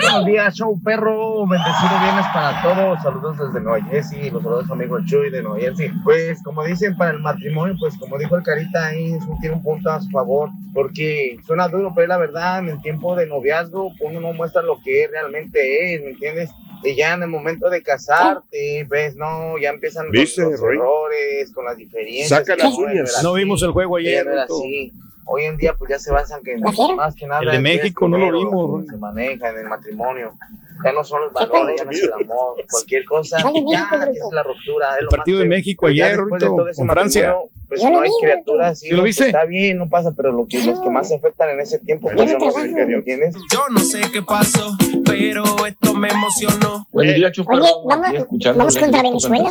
Buenos días, show perro. Bendecido viernes para todos. Saludos desde Nueva Jersey. Los saludos a su amigo Chuy de Nueva Jersey. Pues, como dicen, para el matrimonio, pues, como dijo el Carita ahí, es un- tiene un punto a su favor. Porque suena duro, pero es la verdad, en el tiempo de noviazgo, uno no muestra lo que realmente es, ¿me entiendes? Y ya en el momento de casarte, ves, no, ya empiezan los, errores, con las diferencias. Saca las no, uñas. No vimos el juego ayer, era así. Hoy en día, pues ya se basan que más que nada El de en México no lo vimos, se maneja en el matrimonio. Ya no son los valores, ya no es el amor, cualquier cosa. Ya, es la ruptura. es El partido de. México ayer, de con Francia. Pues no lo hay criaturas, sí, ¿Sí lo viste? está bien, no pasa, pero lo que, los que más se afectan en ese tiempo, pues yo no sé, ¿me entiendes? Yo no sé qué pasó, pero esto me emocionó. Buen día, Chupa. Oye, vamos- vamos contra Venezuela,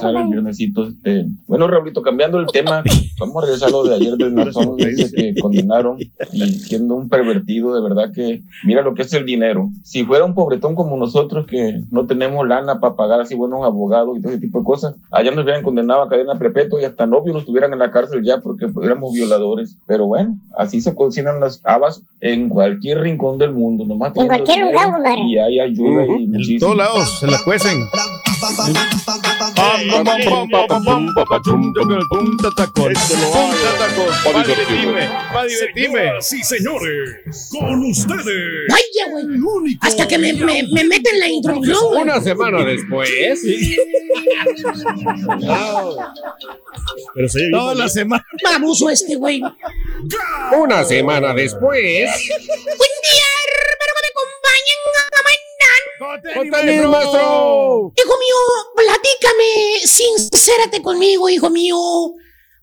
este. Bueno, Raulito, cambiando el tema, vamos a regresar a lo de ayer del Nazón, dice que condenaron y siendo un pervertido, de verdad que mira lo que es el dinero. Si fuera un pobretón como nosotros que no tenemos lana para pagar así buenos abogados y todo ese tipo de cosas, allá nos hubieran condenado a cadena perpetua y hasta novios nos tuvieran en la cárcel ya porque éramos violadores. Pero bueno, así se cocinan las habas en cualquier rincón del mundo, nomás En cualquier lugar. Y hay ayuda y En muchísimo. todos lados se la cuecen. Va a divertirme. Sí, señores. Con ustedes. Vaya, güey. Hasta que me, me, me meten la introducción, güey. Una semana después. Pero se Toda la semana. Baboso este, güey. Una semana después. Tenis, maestro! Hijo mío, platícame, sincérate conmigo, hijo mío.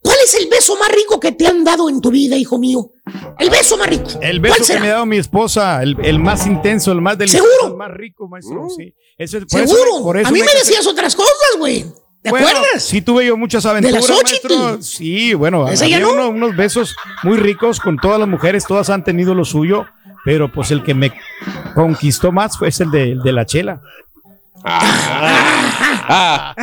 ¿Cuál es el beso más rico que te han dado en tu vida, hijo mío? El beso más rico. El ¿Cuál beso que será? me ha dado mi esposa, el, el más intenso, el más delicioso, ¿Seguro? el más rico, maestro. Sí. Eso es- por Seguro. me- por eso a mí me decías otras cosas, güey. ¿Te Bueno, acuerdas? Sí, tuve yo muchas aventuras, ¿De maestro. Sí, bueno, ¿Esa había no? uno- unos besos muy ricos con todas las mujeres, todas han tenido lo suyo, pero pues el que me conquistó más fue el de, el de la chela. Ah.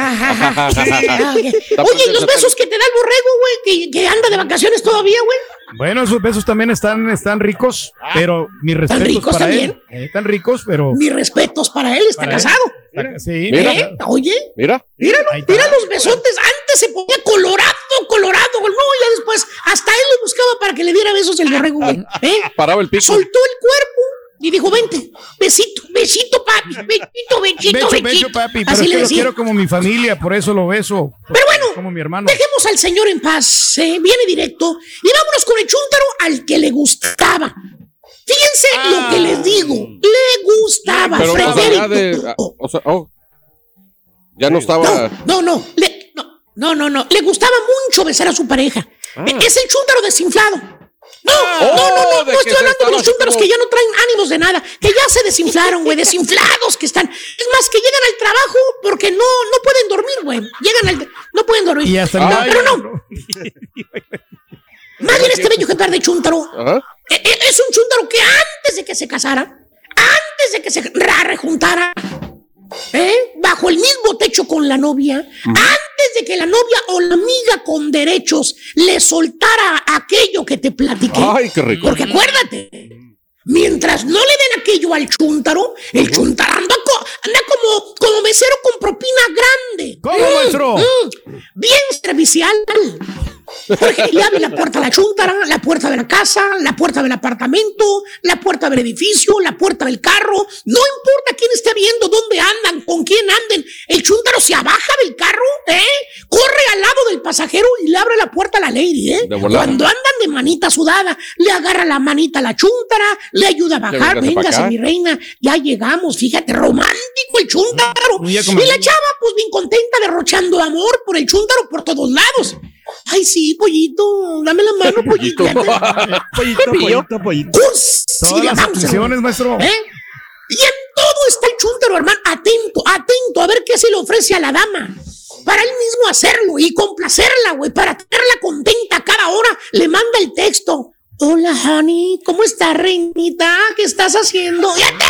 Oye, ¿y los besos que te da el borrego, güey? Que, que anda de vacaciones todavía, güey. Bueno, esos besos también están, están ricos, pero mis respetos ricos para también? él. Eh, están ricos, pero... Mis respetos para él, está Para él. casado. Está- Sí, ¿Eh? mira. Oye, Mira. mira, mira los besotes. Antes se ponía colorado, colorado. No, ya después hasta él lo buscaba para que le diera besos el borrego, güey. ¿Eh? Paraba el pico. Soltó el cuerpo y dijo, vente, besito, besito, papi, besito, besito, Becho, besito. becho, papi, pero Así es le que lo quiero como mi familia, por eso lo beso. Pero bueno, como mi hermano. Dejemos al señor en paz, eh, viene directo y vámonos con el chúntaro al que le gustaba. Fíjense lo que les digo, le gustaba. Pero, o sea, ya de. ah, O sea, oh. Ya no estaba. No, no, le, no, no, no, no, le gustaba mucho besar a su pareja. E- Es el chúntaro desinflado. No, no, no, no, Ah. de no que estoy hablando de los chúntaros como- que ya no traen ánimos de nada, que ya se desinflaron, güey, desinflados que están. Es más, que llegan al trabajo porque no, no pueden dormir, güey. Llegan al, no pueden dormir. Y hasta no, pero no. Más bien este bello ejemplar de chúntaro e- e- es un chúntaro que antes de que se casara, antes de que se ra- rejuntara, ¿eh? bajo el mismo techo con la novia, antes de que la novia o la amiga con derechos le soltara aquello que te platiqué. Ay, qué rico. Porque acuérdate, mientras no le den aquello al chúntaro, el anda, co- anda como, como mesero con propina grande. ¿Cómo, Mm, maestro? mm, bien servicial. Porque le abre la puerta a la chúntara, la puerta de la casa, la puerta del apartamento, la puerta del edificio, la puerta del carro. No importa quién esté viendo, dónde andan, con quién anden. El chúntaro se abaja del carro, ¿eh? Corre al lado del pasajero y le abre la puerta a la lady, ¿eh? De. Cuando andan de manita sudada, le agarra la manita a la chúntara, le ayuda a bajar. véngase mi reina, ya llegamos, fíjate, romántico el chúntaro. Ya Y la chava, pues bien contenta, derrochando amor por el chúntaro por todos lados. Ay, sí, pollito, dame la mano, pollito. Pollito, pollito, pollito. Pues, Todas sí, las maestro. ¿Eh? Y en todo está el chúntaro, hermano, atento, atento a ver qué se le ofrece a la dama. Para él mismo hacerlo y complacerla, güey, para tenerla contenta cada hora, le manda el texto. Hola, honey, ¿cómo estás, reinita? ¿Qué estás haciendo? ¡Fíjate!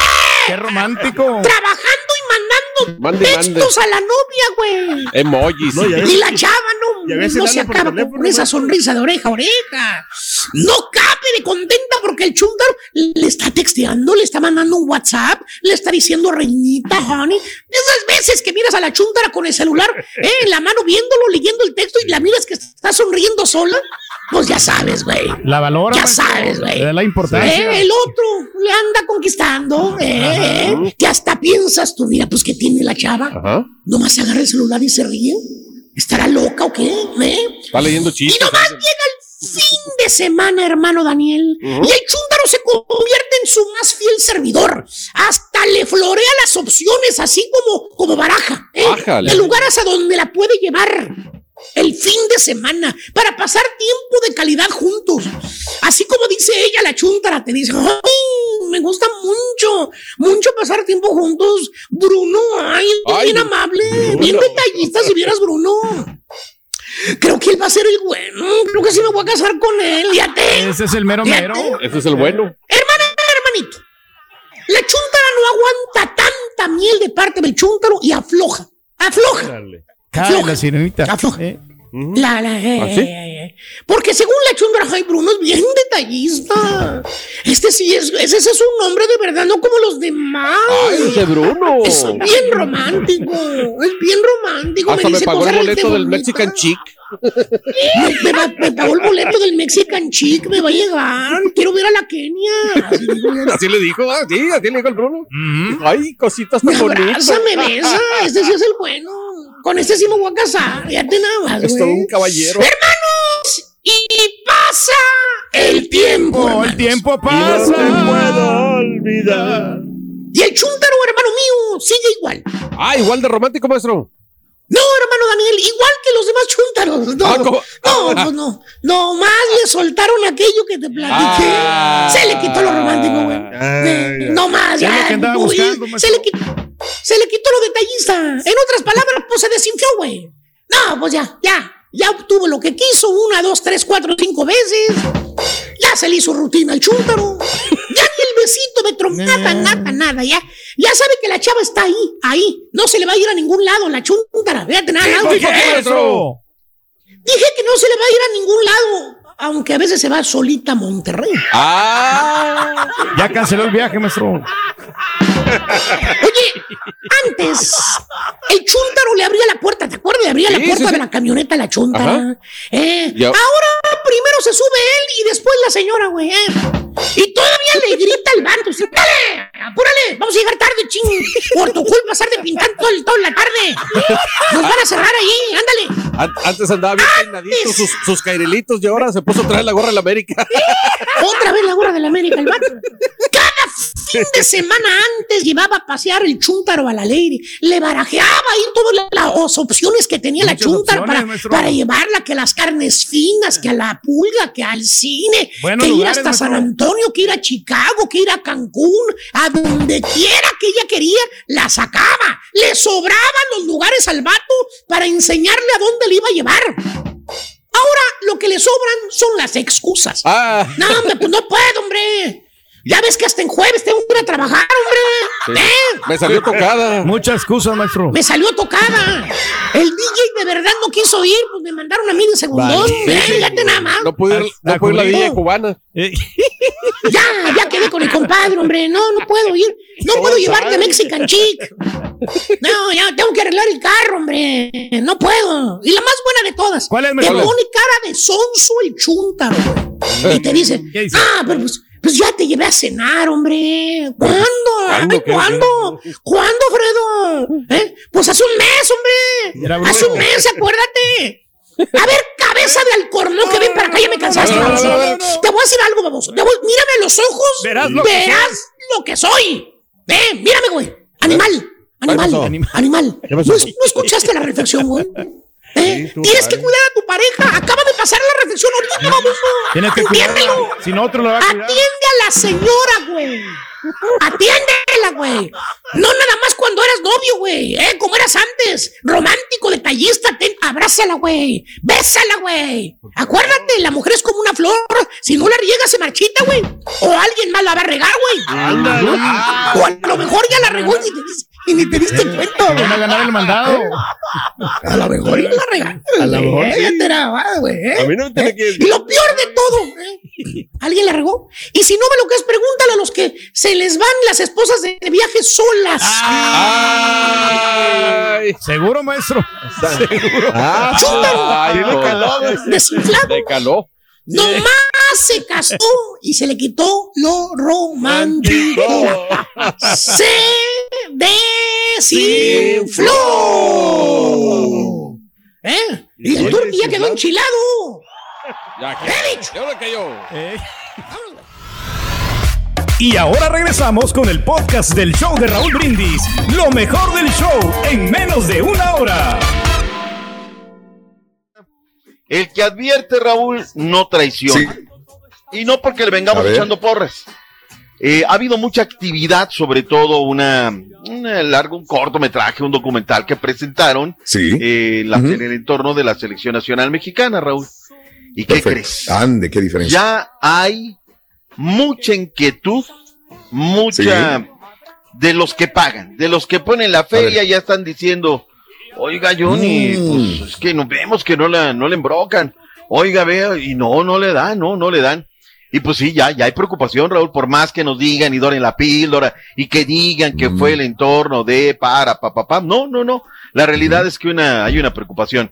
Qué romántico. Trabajando mandando Mande, textos a la novia, güey. Emojis. No, Y la chava no, no se acaba con, teléfono, esa sonrisa de oreja a oreja. No cabe de contenta porque el chúntaro le está texteando, le está mandando un WhatsApp, le está diciendo reinita, honey. Esas veces que miras a la chúntara con el celular eh, en la mano viéndolo, leyendo el texto y la miras que está sonriendo sola, pues ya sabes, güey. La valora. Ya maestro. sabes, güey. Le da la importancia. Eh, el otro le anda conquistando, eh, eh, que hasta piensas tú, mira, pues que tiene la chava. Ajá. Nomás se agarra el celular y se ríe. ¿Estará loca o qué? ¿Eh? Está leyendo Y chistes. nomás llega el fin de semana, hermano Daniel. Y el chúntaro se convierte en su más fiel servidor. Hasta le florea las opciones así como, como baraja. ¿eh? De lugares a donde la puede llevar. El fin de semana, para pasar tiempo de calidad juntos. Así como dice ella, la chúntara, te dice, ay, me gusta mucho, mucho pasar tiempo juntos. Bruno, ay, es Ay, bien amable, bien detallista si vieras Bruno. Creo que él va a ser el bueno. Creo que sí me voy a casar con él. Fíjate. Ese es el mero Fíjate. mero. Ese es el bueno. Hermana, hermanito. La chúntara no aguanta tanta miel de parte del chúntaro y afloja. Afloja. Órale. Cae Afloja. la sirenita. Afloja. Eh, La, la, eh, ¿Ah, sí? eh, eh. Porque según la chúndara, ay, Bruno es bien detallista. Este sí es, ese, ese es un hombre de verdad, no como los demás. Ay, ese Bruno. Es bien romántico, es bien romántico. Hasta me dice pagó el boleto del bonita. Mexican Chic. Me, me va- me pagó el boleto del Mexican Chic, me va a llegar. Quiero ver a la Kenia. Así le dijo, ah, sí, así le dijo el Bruno. Ay, cositas Me tan bonitas. abraza, me besa. Este sí es el bueno. Con este sí me voy a casar. Ya te nada más, Es todo un caballero. Hermanos, y pasa el tiempo. oh, el tiempo No te pasa. puedo olvidar. Y el chúntaro, hermano mío, sigue igual. Ah, igual de romántico, maestro. No, hermano Daniel, igual que los demás chúntaros. No, Ah, ¿cómo? no, pues no. No más le soltaron aquello que te platiqué. Ah. se le quitó lo romántico, güey. Eh, no más, Ya ya. lo que andaba uy, buscando, se le quitó. Se le quitó lo detallista. En otras palabras, pues se desinfló, güey. No, pues ya, ya. Ya obtuvo lo que quiso una, dos, tres, cuatro, cinco veces. Ya se le hizo rutina al chúntaro. Ya ni el besito de trompeta, nada, nada. Ya, ya sabe que la chava está ahí, ahí. No se le va a ir a ningún lado la chúntara. Fíjate nada. nada. ¿Por qué, maestro? Dije que no se le va a ir a ningún lado. Aunque a veces se va solita a Monterrey. Ah, Ya canceló el viaje, maestro. Oye, antes el chúntaro le abría la puerta, ¿te acuerdas? Le abría la puerta sí, sí. de la camioneta a la chúntara. Ajá. Eh. Ahora primero se sube él y después la señora, güey. eh. Y todavía le grita al vato, sí, ¡dale! Por tu culpa, estar de pintar todo el- toda la tarde. Nos van a cerrar ahí, ándale. An- Antes andaba bien peinadito, sus, sus cairelitos y ahora se puso a traer la gorra de la América. Otra vez la gorra de la América, el vato. Cada fin de semana antes llevaba a pasear el chúntaro a la lady. Le barajeaba ahí todas la- las opciones que tenía la Muchas chúntaro opciones, para, llevarla, que las carnes finas, que a la pulga, que al cine, Buenos que ir hasta San. Antonio, que ir a Chicago, que ir a Cancún, a donde quiera que ella quería, la sacaba. Le sobraban los lugares al vato para enseñarle a dónde le iba a llevar. Ahora lo que le sobran son las excusas. Ah. No, hombre, pues no puedo, hombre. Ya ves que hasta en jueves tengo que ir a trabajar, hombre. Sí. ¿Eh? Me salió tocada. Muchas excusas, maestro. Me salió tocada. El DJ de verdad no quiso ir, pues me mandaron a mí de segundón. Vale. ¿eh? Fíjate nada más. No pude ir, no pude ir la. DJ cubana. Ya, ya quedé con el compadre, hombre. No, no puedo ir. No puedo llevarte Mexican Chic. No, ya tengo que arreglar el carro, hombre. No puedo. Y la más buena de todas. ¿Cuál es, Te pone cara de sonso el güey. Y te dice, ah, pero pues, pues ya te llevé a cenar, hombre. ¿Cuándo? ¿Cuándo? Ay. ¿Cuándo? ¿Cuándo, Fredo? ¿Eh? Pues hace un mes, hombre. Hace un mes, acuérdate. A ver, cabeza de alcornón que ven para acá, ya me cansaste. No, no, no, baboso. no, no, no. Te voy a decir algo, baboso. Te voy- mírame a los ojos. Verás lo que verás lo que soy. Ve, mírame, güey. Animal. Animal. Animal. ¿Qué pasó? ¿No, es- no escuchaste la reflexión, güey? ¿Eh? tú, Tienes que cuidar a tu pareja. Acaba de pasar la reflexión ahorita, baboso. Tienes que Entiéndelo. Si no, otro lo va a cuidar. Atiende a la señora, güey. Atiéndela, güey. No nada más cuando eras novio, güey. ¿eh? Como eras antes. Romántico, detallista. Ten, abrázala, güey. Bésala, güey. Acuérdate, la mujer es como una flor. Si no la riega, se marchita, güey. O alguien más la va a regar, güey. O a lo mejor ya la regó y te, dis- y ni te diste cuenta, güey. Van a ganar el mandado. A lo mejor ya la regaste. A lo mejor güey. ¿eh? A mí no me tiene que Y lo peor de todo, ¿eh? ¿alguien la regó? Y si no me lo que es, pregúntale a los que se les van las esposas de viaje solas. Ay. Seguro, maestro. Seguro. Ah, Chúntalo. Ay, calor, güey. Desinflado. Me caló. Nomás se casó y se le quitó lo romántico. Se desinfló. ¿Eh? Y el turqui ya quedó enchilado. Ya, ¿Qué he dicho? ¿Qué hora cayó? Y ahora regresamos con el podcast del show de Raúl Brindis. Lo mejor del show en menos de una hora. El que advierte, Raúl, no traiciona. Y no porque le vengamos echando porras. Eh, ha habido mucha actividad, sobre todo una, un largo, un cortometraje, un documental que presentaron Sí. eh, la- en el entorno de la selección nacional mexicana, Raúl. ¿Y qué crees? Ande, qué diferencia. Ya hay mucha inquietud, mucha de los que pagan, de los que ponen la feria, ya están diciendo, oiga Johnny, Mm. pues es que nos vemos que no la, no le embrocan, oiga, vea, y no, no le dan, no, no le dan. Y pues sí, ya, ya hay preocupación, Raúl, por más que nos digan y doren la píldora y que digan que Mm. fue el entorno de para, pa, pa, pa. No, no, no. La realidad es que una, hay una preocupación.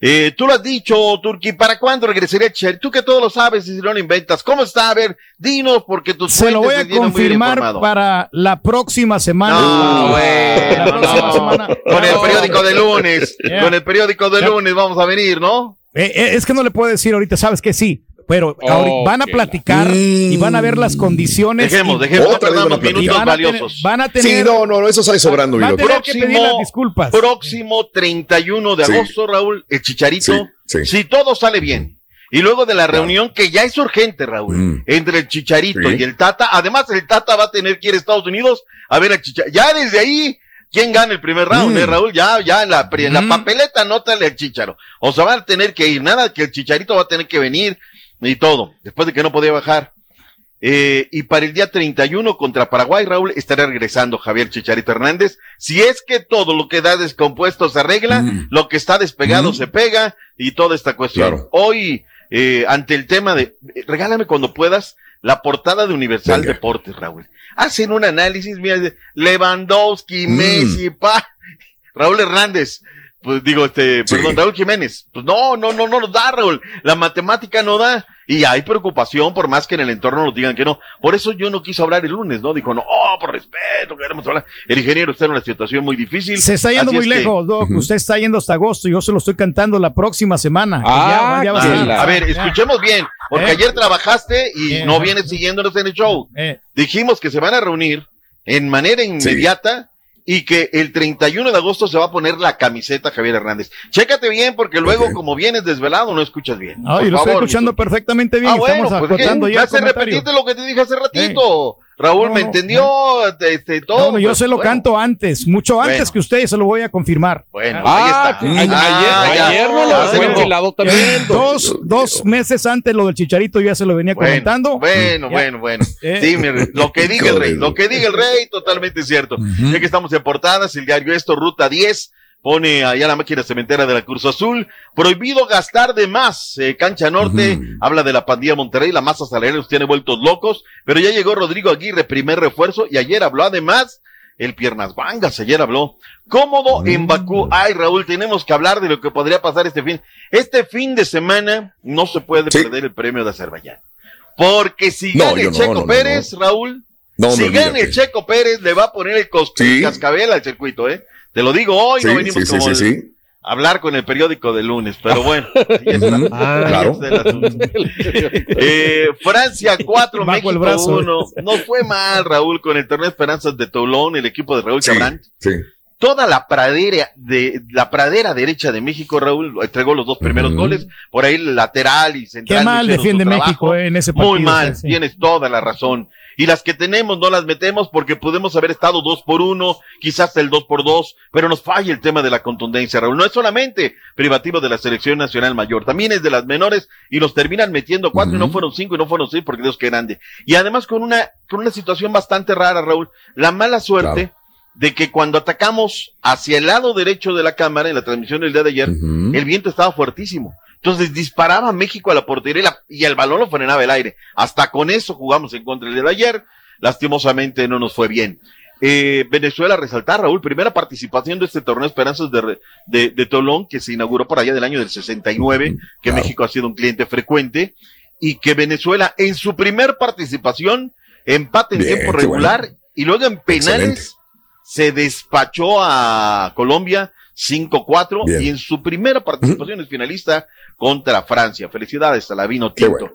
Eh, tú lo has dicho, Turki, ¿para cuándo regresaría Cher? Tú que todo lo sabes y si no lo inventas. ¿Cómo está? A ver, dinos porque tus Se lo voy a confirmar para la próxima semana. No, bueno, La próxima no. semana. Con el periódico de lunes, Yeah. con el periódico de lunes vamos a venir, ¿no? Eh, eh, es que no le puedo decir ahorita, sabes que sí, pero ahorita van a platicar y van a ver las condiciones. Dejemos, dejemos, Otra vez van a platicar. minutos van a tener- valiosos. van a tener- Sí, no, no, no, eso sale sobrando, Va a tener que pedir las disculpas. próximo 31 de Sí. agosto, Raúl, el Chicharito, Sí, sí. si todo sale bien. Y luego de la reunión que ya es urgente, Raúl, Mm. entre el Chicharito Sí. y el Tata, además el Tata va a tener que ir a Estados Unidos a ver al Chicharito. Ya desde ahí, ¿quién gana el primer round, Mm. eh, Raúl? Ya, ya en la, en la Mm. papeleta anótale al Chicharo. O sea, va a tener que ir, nada, que el Chicharito va a tener que venir y todo, después de que no podía bajar. Eh, y para el día 31 contra Paraguay, Raúl, estará regresando Javier Chicharito Hernández. Si es que todo lo que da descompuesto se arregla, Mm. lo que está despegado Mm. se pega y toda esta cuestión. Claro. Hoy, eh, ante el tema de, eh, regálame cuando puedas la portada de Universal Venga. Deportes, Raúl. Hacen un análisis, mira, Lewandowski, Mm. Messi, pa, Raúl Hernández. Pues digo, este, Sí. perdón, Raúl Jiménez. Pues no, no, no, no nos da, Raúl. La matemática no da. Y hay preocupación, por más que en el entorno nos digan que no. Por eso yo no quise hablar el lunes, ¿no? Dijo, no, oh, por respeto, queremos hablar. El ingeniero está en una situación muy difícil. Se está yendo muy es que- lejos, Doc. Usted está yendo hasta agosto. Yo se lo estoy cantando la próxima semana. Ah, ya- ya va a la- ver, escuchemos bien, porque Eh. ayer trabajaste y Eh, no vienes siguiéndonos en el show. Eh. Dijimos que se van a reunir en manera inmediata y que el 31 de agosto se va a poner la camiseta Javier Hernández. Chécate bien, porque luego, como vienes desvelado, no escuchas bien. Por yo lo estoy escuchando perfectamente bien. Ah, bueno, Estamos pues acotando ya Me repetirte lo que te dije hace ratito. Raúl No, me no, entendió, este, todo. No, yo pues, se lo bueno. canto antes, mucho antes Bueno. que ustedes, se lo voy a confirmar. Bueno, Ah, ahí está. a- ayer- ayer no lo dejó se lo- ventilado también. Dos, dos meses antes lo del chicharito yo ya se lo venía Bueno, comentando. Bueno, Ya. bueno, bueno. Eh. Sí, mi rey, lo que diga el rey, lo que diga el rey, totalmente cierto. Ya que estamos en portadas, el diario Esto, Ruta 10, pone allá la máquina cementera de la Cruz Azul. Prohibido gastar de más. Eh, Cancha Norte habla de la pandilla Monterrey, la masa salarial los tiene vueltos locos, pero ya llegó Rodrigo Aguirre, primer refuerzo, y ayer habló además el Piernas Vangas, ayer habló. Cómodo en Bakú. Ay, Raúl, tenemos que hablar de lo que podría pasar este fin. Este fin de semana no se puede perder el premio de Azerbaiyán. Porque si No, gana Checo no, no, Pérez, Raúl, No, si gana el Checo Pérez, le va a poner el, cos- el cascabel al circuito, ¿eh? Te lo digo hoy, no Sí, venimos sí, sí, como sí, el- sí. a hablar con el periódico de lunes, pero bueno. Ujú, Así claro. Eh, Francia 4, Bajo México el brazo. 1. No fue mal, Raúl, con el torneo Esperanzas de Toulon, el equipo de Raúl Sí, Cabrán. sí. Toda la pradera de la pradera derecha de México, Raúl, entregó los dos primeros goles. Por ahí el lateral y central. Qué mal defiende. México eh, en ese partido. Muy mal, sí, sí. tienes toda la razón. Y las que tenemos no las metemos porque podemos haber estado dos por uno, quizás el dos por dos, pero nos falla el tema de la contundencia, Raúl. No es solamente privativo de la selección nacional mayor, también es de las menores y nos terminan metiendo cuatro y no fueron cinco y no fueron seis porque Dios que grande. Y además con una, con una situación bastante rara, Raúl, la mala suerte de que cuando atacamos hacia el lado derecho de la cámara en la transmisión del día de ayer, el viento estaba fuertísimo. Entonces disparaba México a la portería y, la- y el balón lo frenaba el aire. Hasta con eso jugamos en contra el día de ayer. Lastimosamente no nos fue bien. Eh, Venezuela resaltar, Raúl, primera participación de este torneo Esperanzas de, de, de Tolón, que se inauguró por allá del año del 69, que México ha sido un cliente frecuente, y que Venezuela en su primer participación empate en Bien, tiempo regular bueno. y luego en penales Excelente. se despachó a Colombia 5-4 Bien. y en su primera participación es finalista contra Francia. Felicidades a la Vino Qué Tinto. bueno.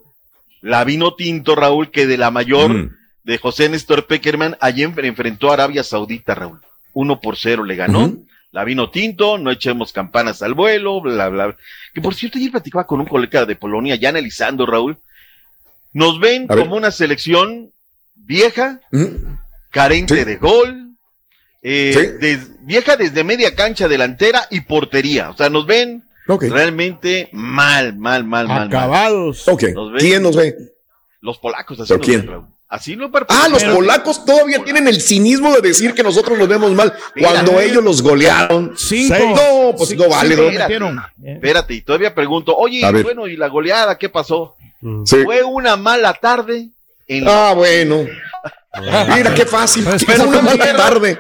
La Vino Tinto, Raúl, que de la mayor de José Néstor Peckerman, allí en- enfrentó a Arabia Saudita, Raúl. 1 por 0 le ganó. Ujú. La Vino Tinto, no echemos campanas al vuelo, bla, bla, bla. Que por cierto, ayer platicaba con un colega de Polonia, ya analizando, Raúl. Nos ven A ver. como una selección vieja, carente Sí. de gol, eh, Sí. des- desde media cancha delantera y portería. O sea, nos ven realmente mal, mal, mal, mal, mal. Acabados. Ok. Nos ven- ¿Quién nos ve? Los polacos así ¿Pero nos quién? ven, Raúl. Así lo Ah, los polacos todavía tienen el cinismo de decir que nosotros nos vemos mal cuando Mira. ellos los golearon. Cinco. No, pues no vale. Cinco ¿no? Espérate, espérate, y todavía pregunto, oye, bueno, ¿y la goleada qué pasó? Sí. Fue una mala tarde en la- Ah, bueno. Mira qué fácil. Pues, Fue pero una mala tarde.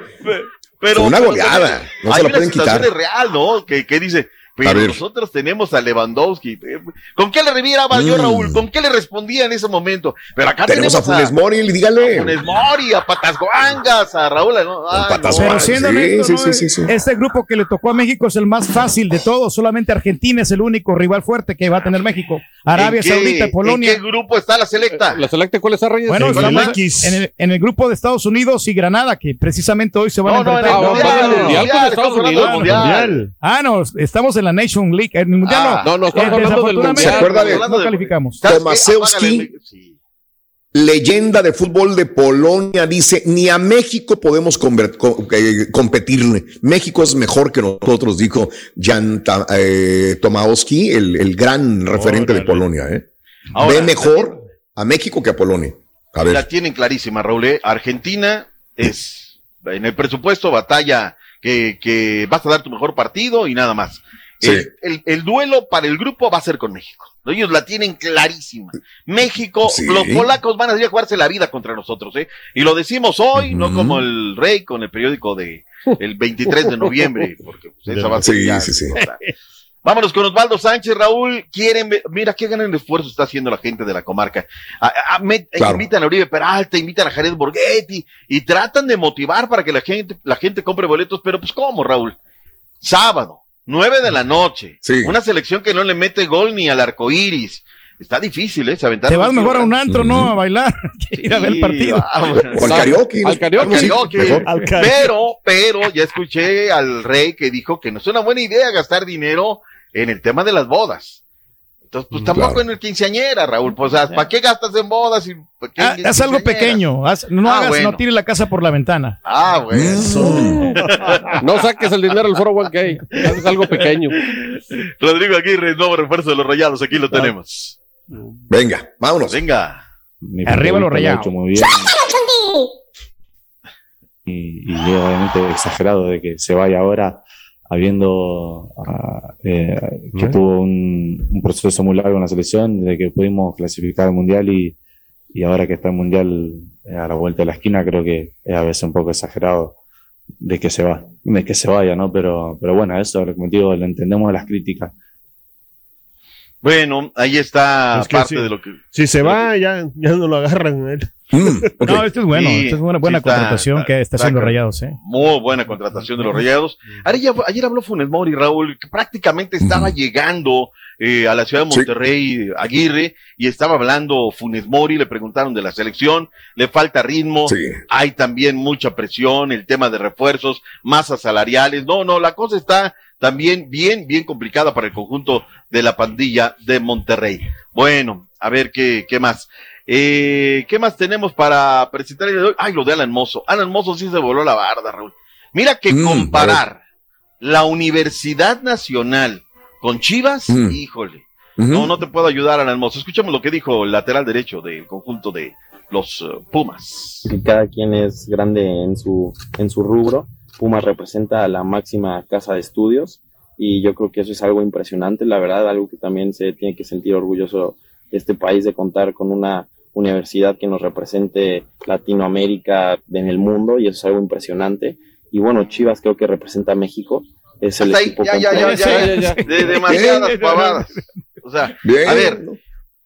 pero Fue una goleada, no se hay la una pueden quitar. situación real, ¿no? Que, que dice, pero nosotros tenemos a Lewandowski. ¿Con qué le reviraba yo, Mm. Raúl? ¿Con qué le respondía en ese momento? Pero acá Tenemos a Funes Mori, dígale. a Funes Mori, a Patas Guangas, a Raúl. ¿no? Ay, Patas no. Pero siendo Sí, honesto, sí, ¿no? sí, sí, sí. este grupo que le tocó a México es el más fácil de todos. Solamente Argentina es el único rival fuerte que va a tener México. Arabia ¿En qué- Saudita Polonia. ¿En qué grupo está la selecta? ¿La selecta cuál es, Reyes? Bueno, En el en el, en el grupo de Estados Unidos y Granada, que precisamente hoy se van No, no, a enfrentar. Ah, mundial, mundial Estados Unidos. mundial. Ah, no, estamos en la Nation League. En el mundial Ah, No, no, estamos Eh, hablando del desafortunadamente, mundial. ¿Se acuerda de- no calificamos. Tomasewski? Sí. leyenda de fútbol de Polonia, dice, ni a México podemos eh, competirle. México es mejor que nosotros, dijo Jan eh, Tomaszewski, el, el gran referente de. Polonia. ¿eh? Ahora, Ve mejor a México que a Polonia. A La tienen clarísima, Raúl. ¿eh? Argentina es en el presupuesto batalla que, que vas a dar tu mejor partido y nada más. Sí. El, el- el duelo para el grupo va a ser con México. Ellos la tienen clarísima. México, Sí. los polacos van a ir a jugarse la vida contra nosotros, ¿eh? Y lo decimos hoy, no como el rey con el periódico de el 23 de noviembre, porque pues, esa va a ser Sí, ya sí, sí. Vámonos con Osvaldo Sánchez, Raúl. Quieren mira qué gran esfuerzo está haciendo la gente de la comarca. A- a- met- Claro. Invitan a Uribe Peralta, invitan a Jared Borghetti y tratan de motivar para que la gente, la gente compre boletos, pero pues ¿cómo, Raúl? Sábado, nueve de la noche. Una selección que no le mete gol ni al arco iris. Está difícil, ¿eh? Se Te vas mejor a un antro, ¿no? A bailar. que ir a ver el Sí, partido. O al karaoke. Al karaoke. Pero, pero, ya escuché al rey que dijo que no es una buena idea gastar dinero en el tema de las bodas. Entonces, pues tampoco Claro. en el quinceañera, Raúl. Pues, o sea, ¿para qué gastas en bodas? Y ¿para qué Ah, haz algo pequeño. haz- no Ah, hagas, bueno. no tires la casa por la ventana. Ah, bueno. No saques el dinero del foro 1K. Es algo pequeño. Rodrigo Aguirre, nuevo refuerzo de los rayados. Aquí lo tenemos. Venga, vámonos. Venga. Mi Arriba los rayados. hecho muy bien. Y, y obviamente exagerado de que se vaya ahora habiendo ah, eh, que ¿Eh? tuvo un, un proceso muy largo en la selección, de que pudimos clasificar al mundial y, y ahora que está el mundial eh, a la vuelta de la esquina, creo que es a veces un poco exagerado de que se va, de que se vaya, ¿no? Pero, pero bueno, eso, como digo, lo entendemos de las críticas. Bueno, ahí está Es que parte sí. de lo que. Si se va, ya, ya no lo agarran. él. No, este es bueno. Sí, esta es una buena sí contratación está- que está está haciendo. Rayados, ¿eh? Muy buena contratación de los rayados. Ayer, ayer habló Funes Mori, Raúl, que prácticamente estaba llegando eh, a la ciudad de Sí. Monterrey, Aguirre, y estaba hablando Funes Mori, le preguntaron de la selección, le falta ritmo, Sí. hay también mucha presión, el tema de refuerzos, masas salariales. No, no, la cosa está también bien, bien complicada para el conjunto de la pandilla de Monterrey. Bueno, a ver qué, qué más. Eh, ¿Qué más tenemos para presentar el día de hoy? Ay, lo de Alan Mozo. Alan Mozo sí se voló la barda, Raúl. Mira que Mm, comparar la Universidad Nacional con Chivas, Mm. híjole. No, no te puedo ayudar, Alan Mozo. Escuchemos lo que dijo el lateral derecho del conjunto de los eh, Pumas. cada quien es grande en su, en su rubro. Pumas representa a la máxima casa de estudios y yo creo que eso es algo impresionante, la verdad, algo que también se tiene que sentir orgulloso este país de contar con una universidad que nos represente Latinoamérica en el mundo y eso es algo impresionante. Y bueno, Chivas creo que representa a México. Es el ahí, equipo ya, ya, ya, campeón. ya, ya, ya. De demasiadas pavadas. O sea, Bien. a ver,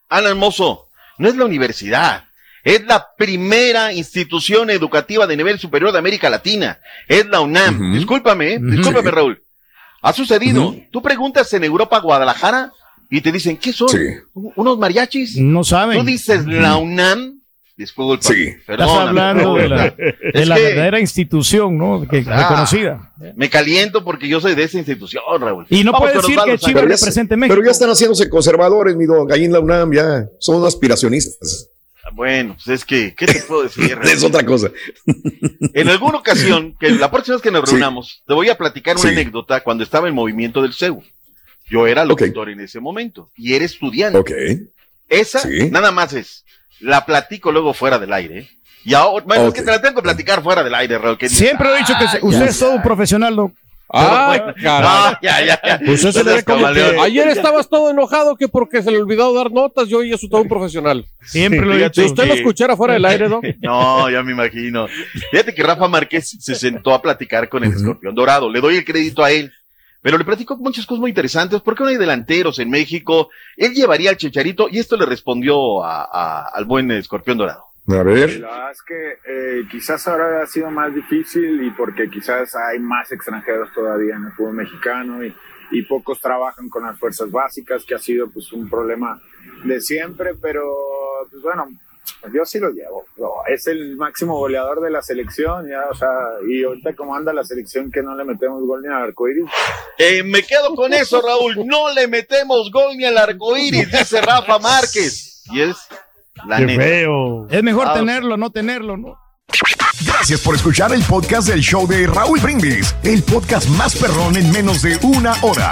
Alan Mozo, no es la universidad. Es la primera institución educativa de nivel superior de América Latina. Es la UNAM. Discúlpame, ¿eh? Discúlpame. Raúl. Ha sucedido. Tú preguntas en Europa, Guadalajara, y te dicen, ¿qué son? Sí. ¿Unos mariachis? No saben. Tú dices la UNAM. Disculpa. Sí. Estás hablando de la, Raúl. de Es la que verdadera institución, ¿no? Que, Ah. reconocida. Me caliento porque yo soy de esa institución, Raúl. Y no Vamos puede decir que. Chivas represente México. Pero ya están haciéndose conservadores, mi don. Ahí en la UNAM ya son aspiracionistas. Bueno, pues es que, ¿qué te puedo decir? Es otra cosa. En alguna ocasión, que la próxima vez que nos Sí. reunamos, te voy a platicar una Sí. anécdota cuando estaba en movimiento del CEU. Yo era locutor en ese momento y era estudiante. Ok. Esa Sí. nada más es, la platico luego fuera del aire. ¿eh? Y ahora, bueno, es que te la tengo que platicar fuera del aire, Raúl. que Siempre he dicho que se- "Ay, usted ya, es todo un profesional, ¿no? Ah, caray. Ah, ya, ya, ya. Pues eso como que- Ayer estabas todo enojado que porque se le olvidó dar notas, yo hoy es todo un profesional. Siempre lo he Fíjate Si dicho. usted lo escuchara fuera del aire, ¿no? No, ya me imagino. Fíjate que Rafa Márquez se sentó a platicar con el escorpión dorado. Le doy el crédito a él. Pero le platico muchas cosas muy interesantes. ¿Por qué no hay delanteros en México? Él llevaría al Chicharito y esto le respondió a- a- al buen escorpión dorado. A ver. La verdad es que eh, quizás ahora ha sido más difícil y porque quizás hay más extranjeros todavía en el fútbol mexicano y, y pocos trabajan con las fuerzas básicas, que ha sido pues un problema de siempre, pero pues bueno, yo sí lo llevo. No, es el máximo goleador de la selección, ya, o sea, y ahorita como anda la selección que no le metemos gol ni al arcoíris. Eh, me quedo con eso, Raúl. No le metemos gol ni al arco iris, dice Rafa Márquez. Y es la Qué neta. feo. Es mejor Ah, tenerlo, no tenerlo, ¿no? Gracias por escuchar el podcast del show de Raúl Brindis, el podcast más perrón en menos de una hora.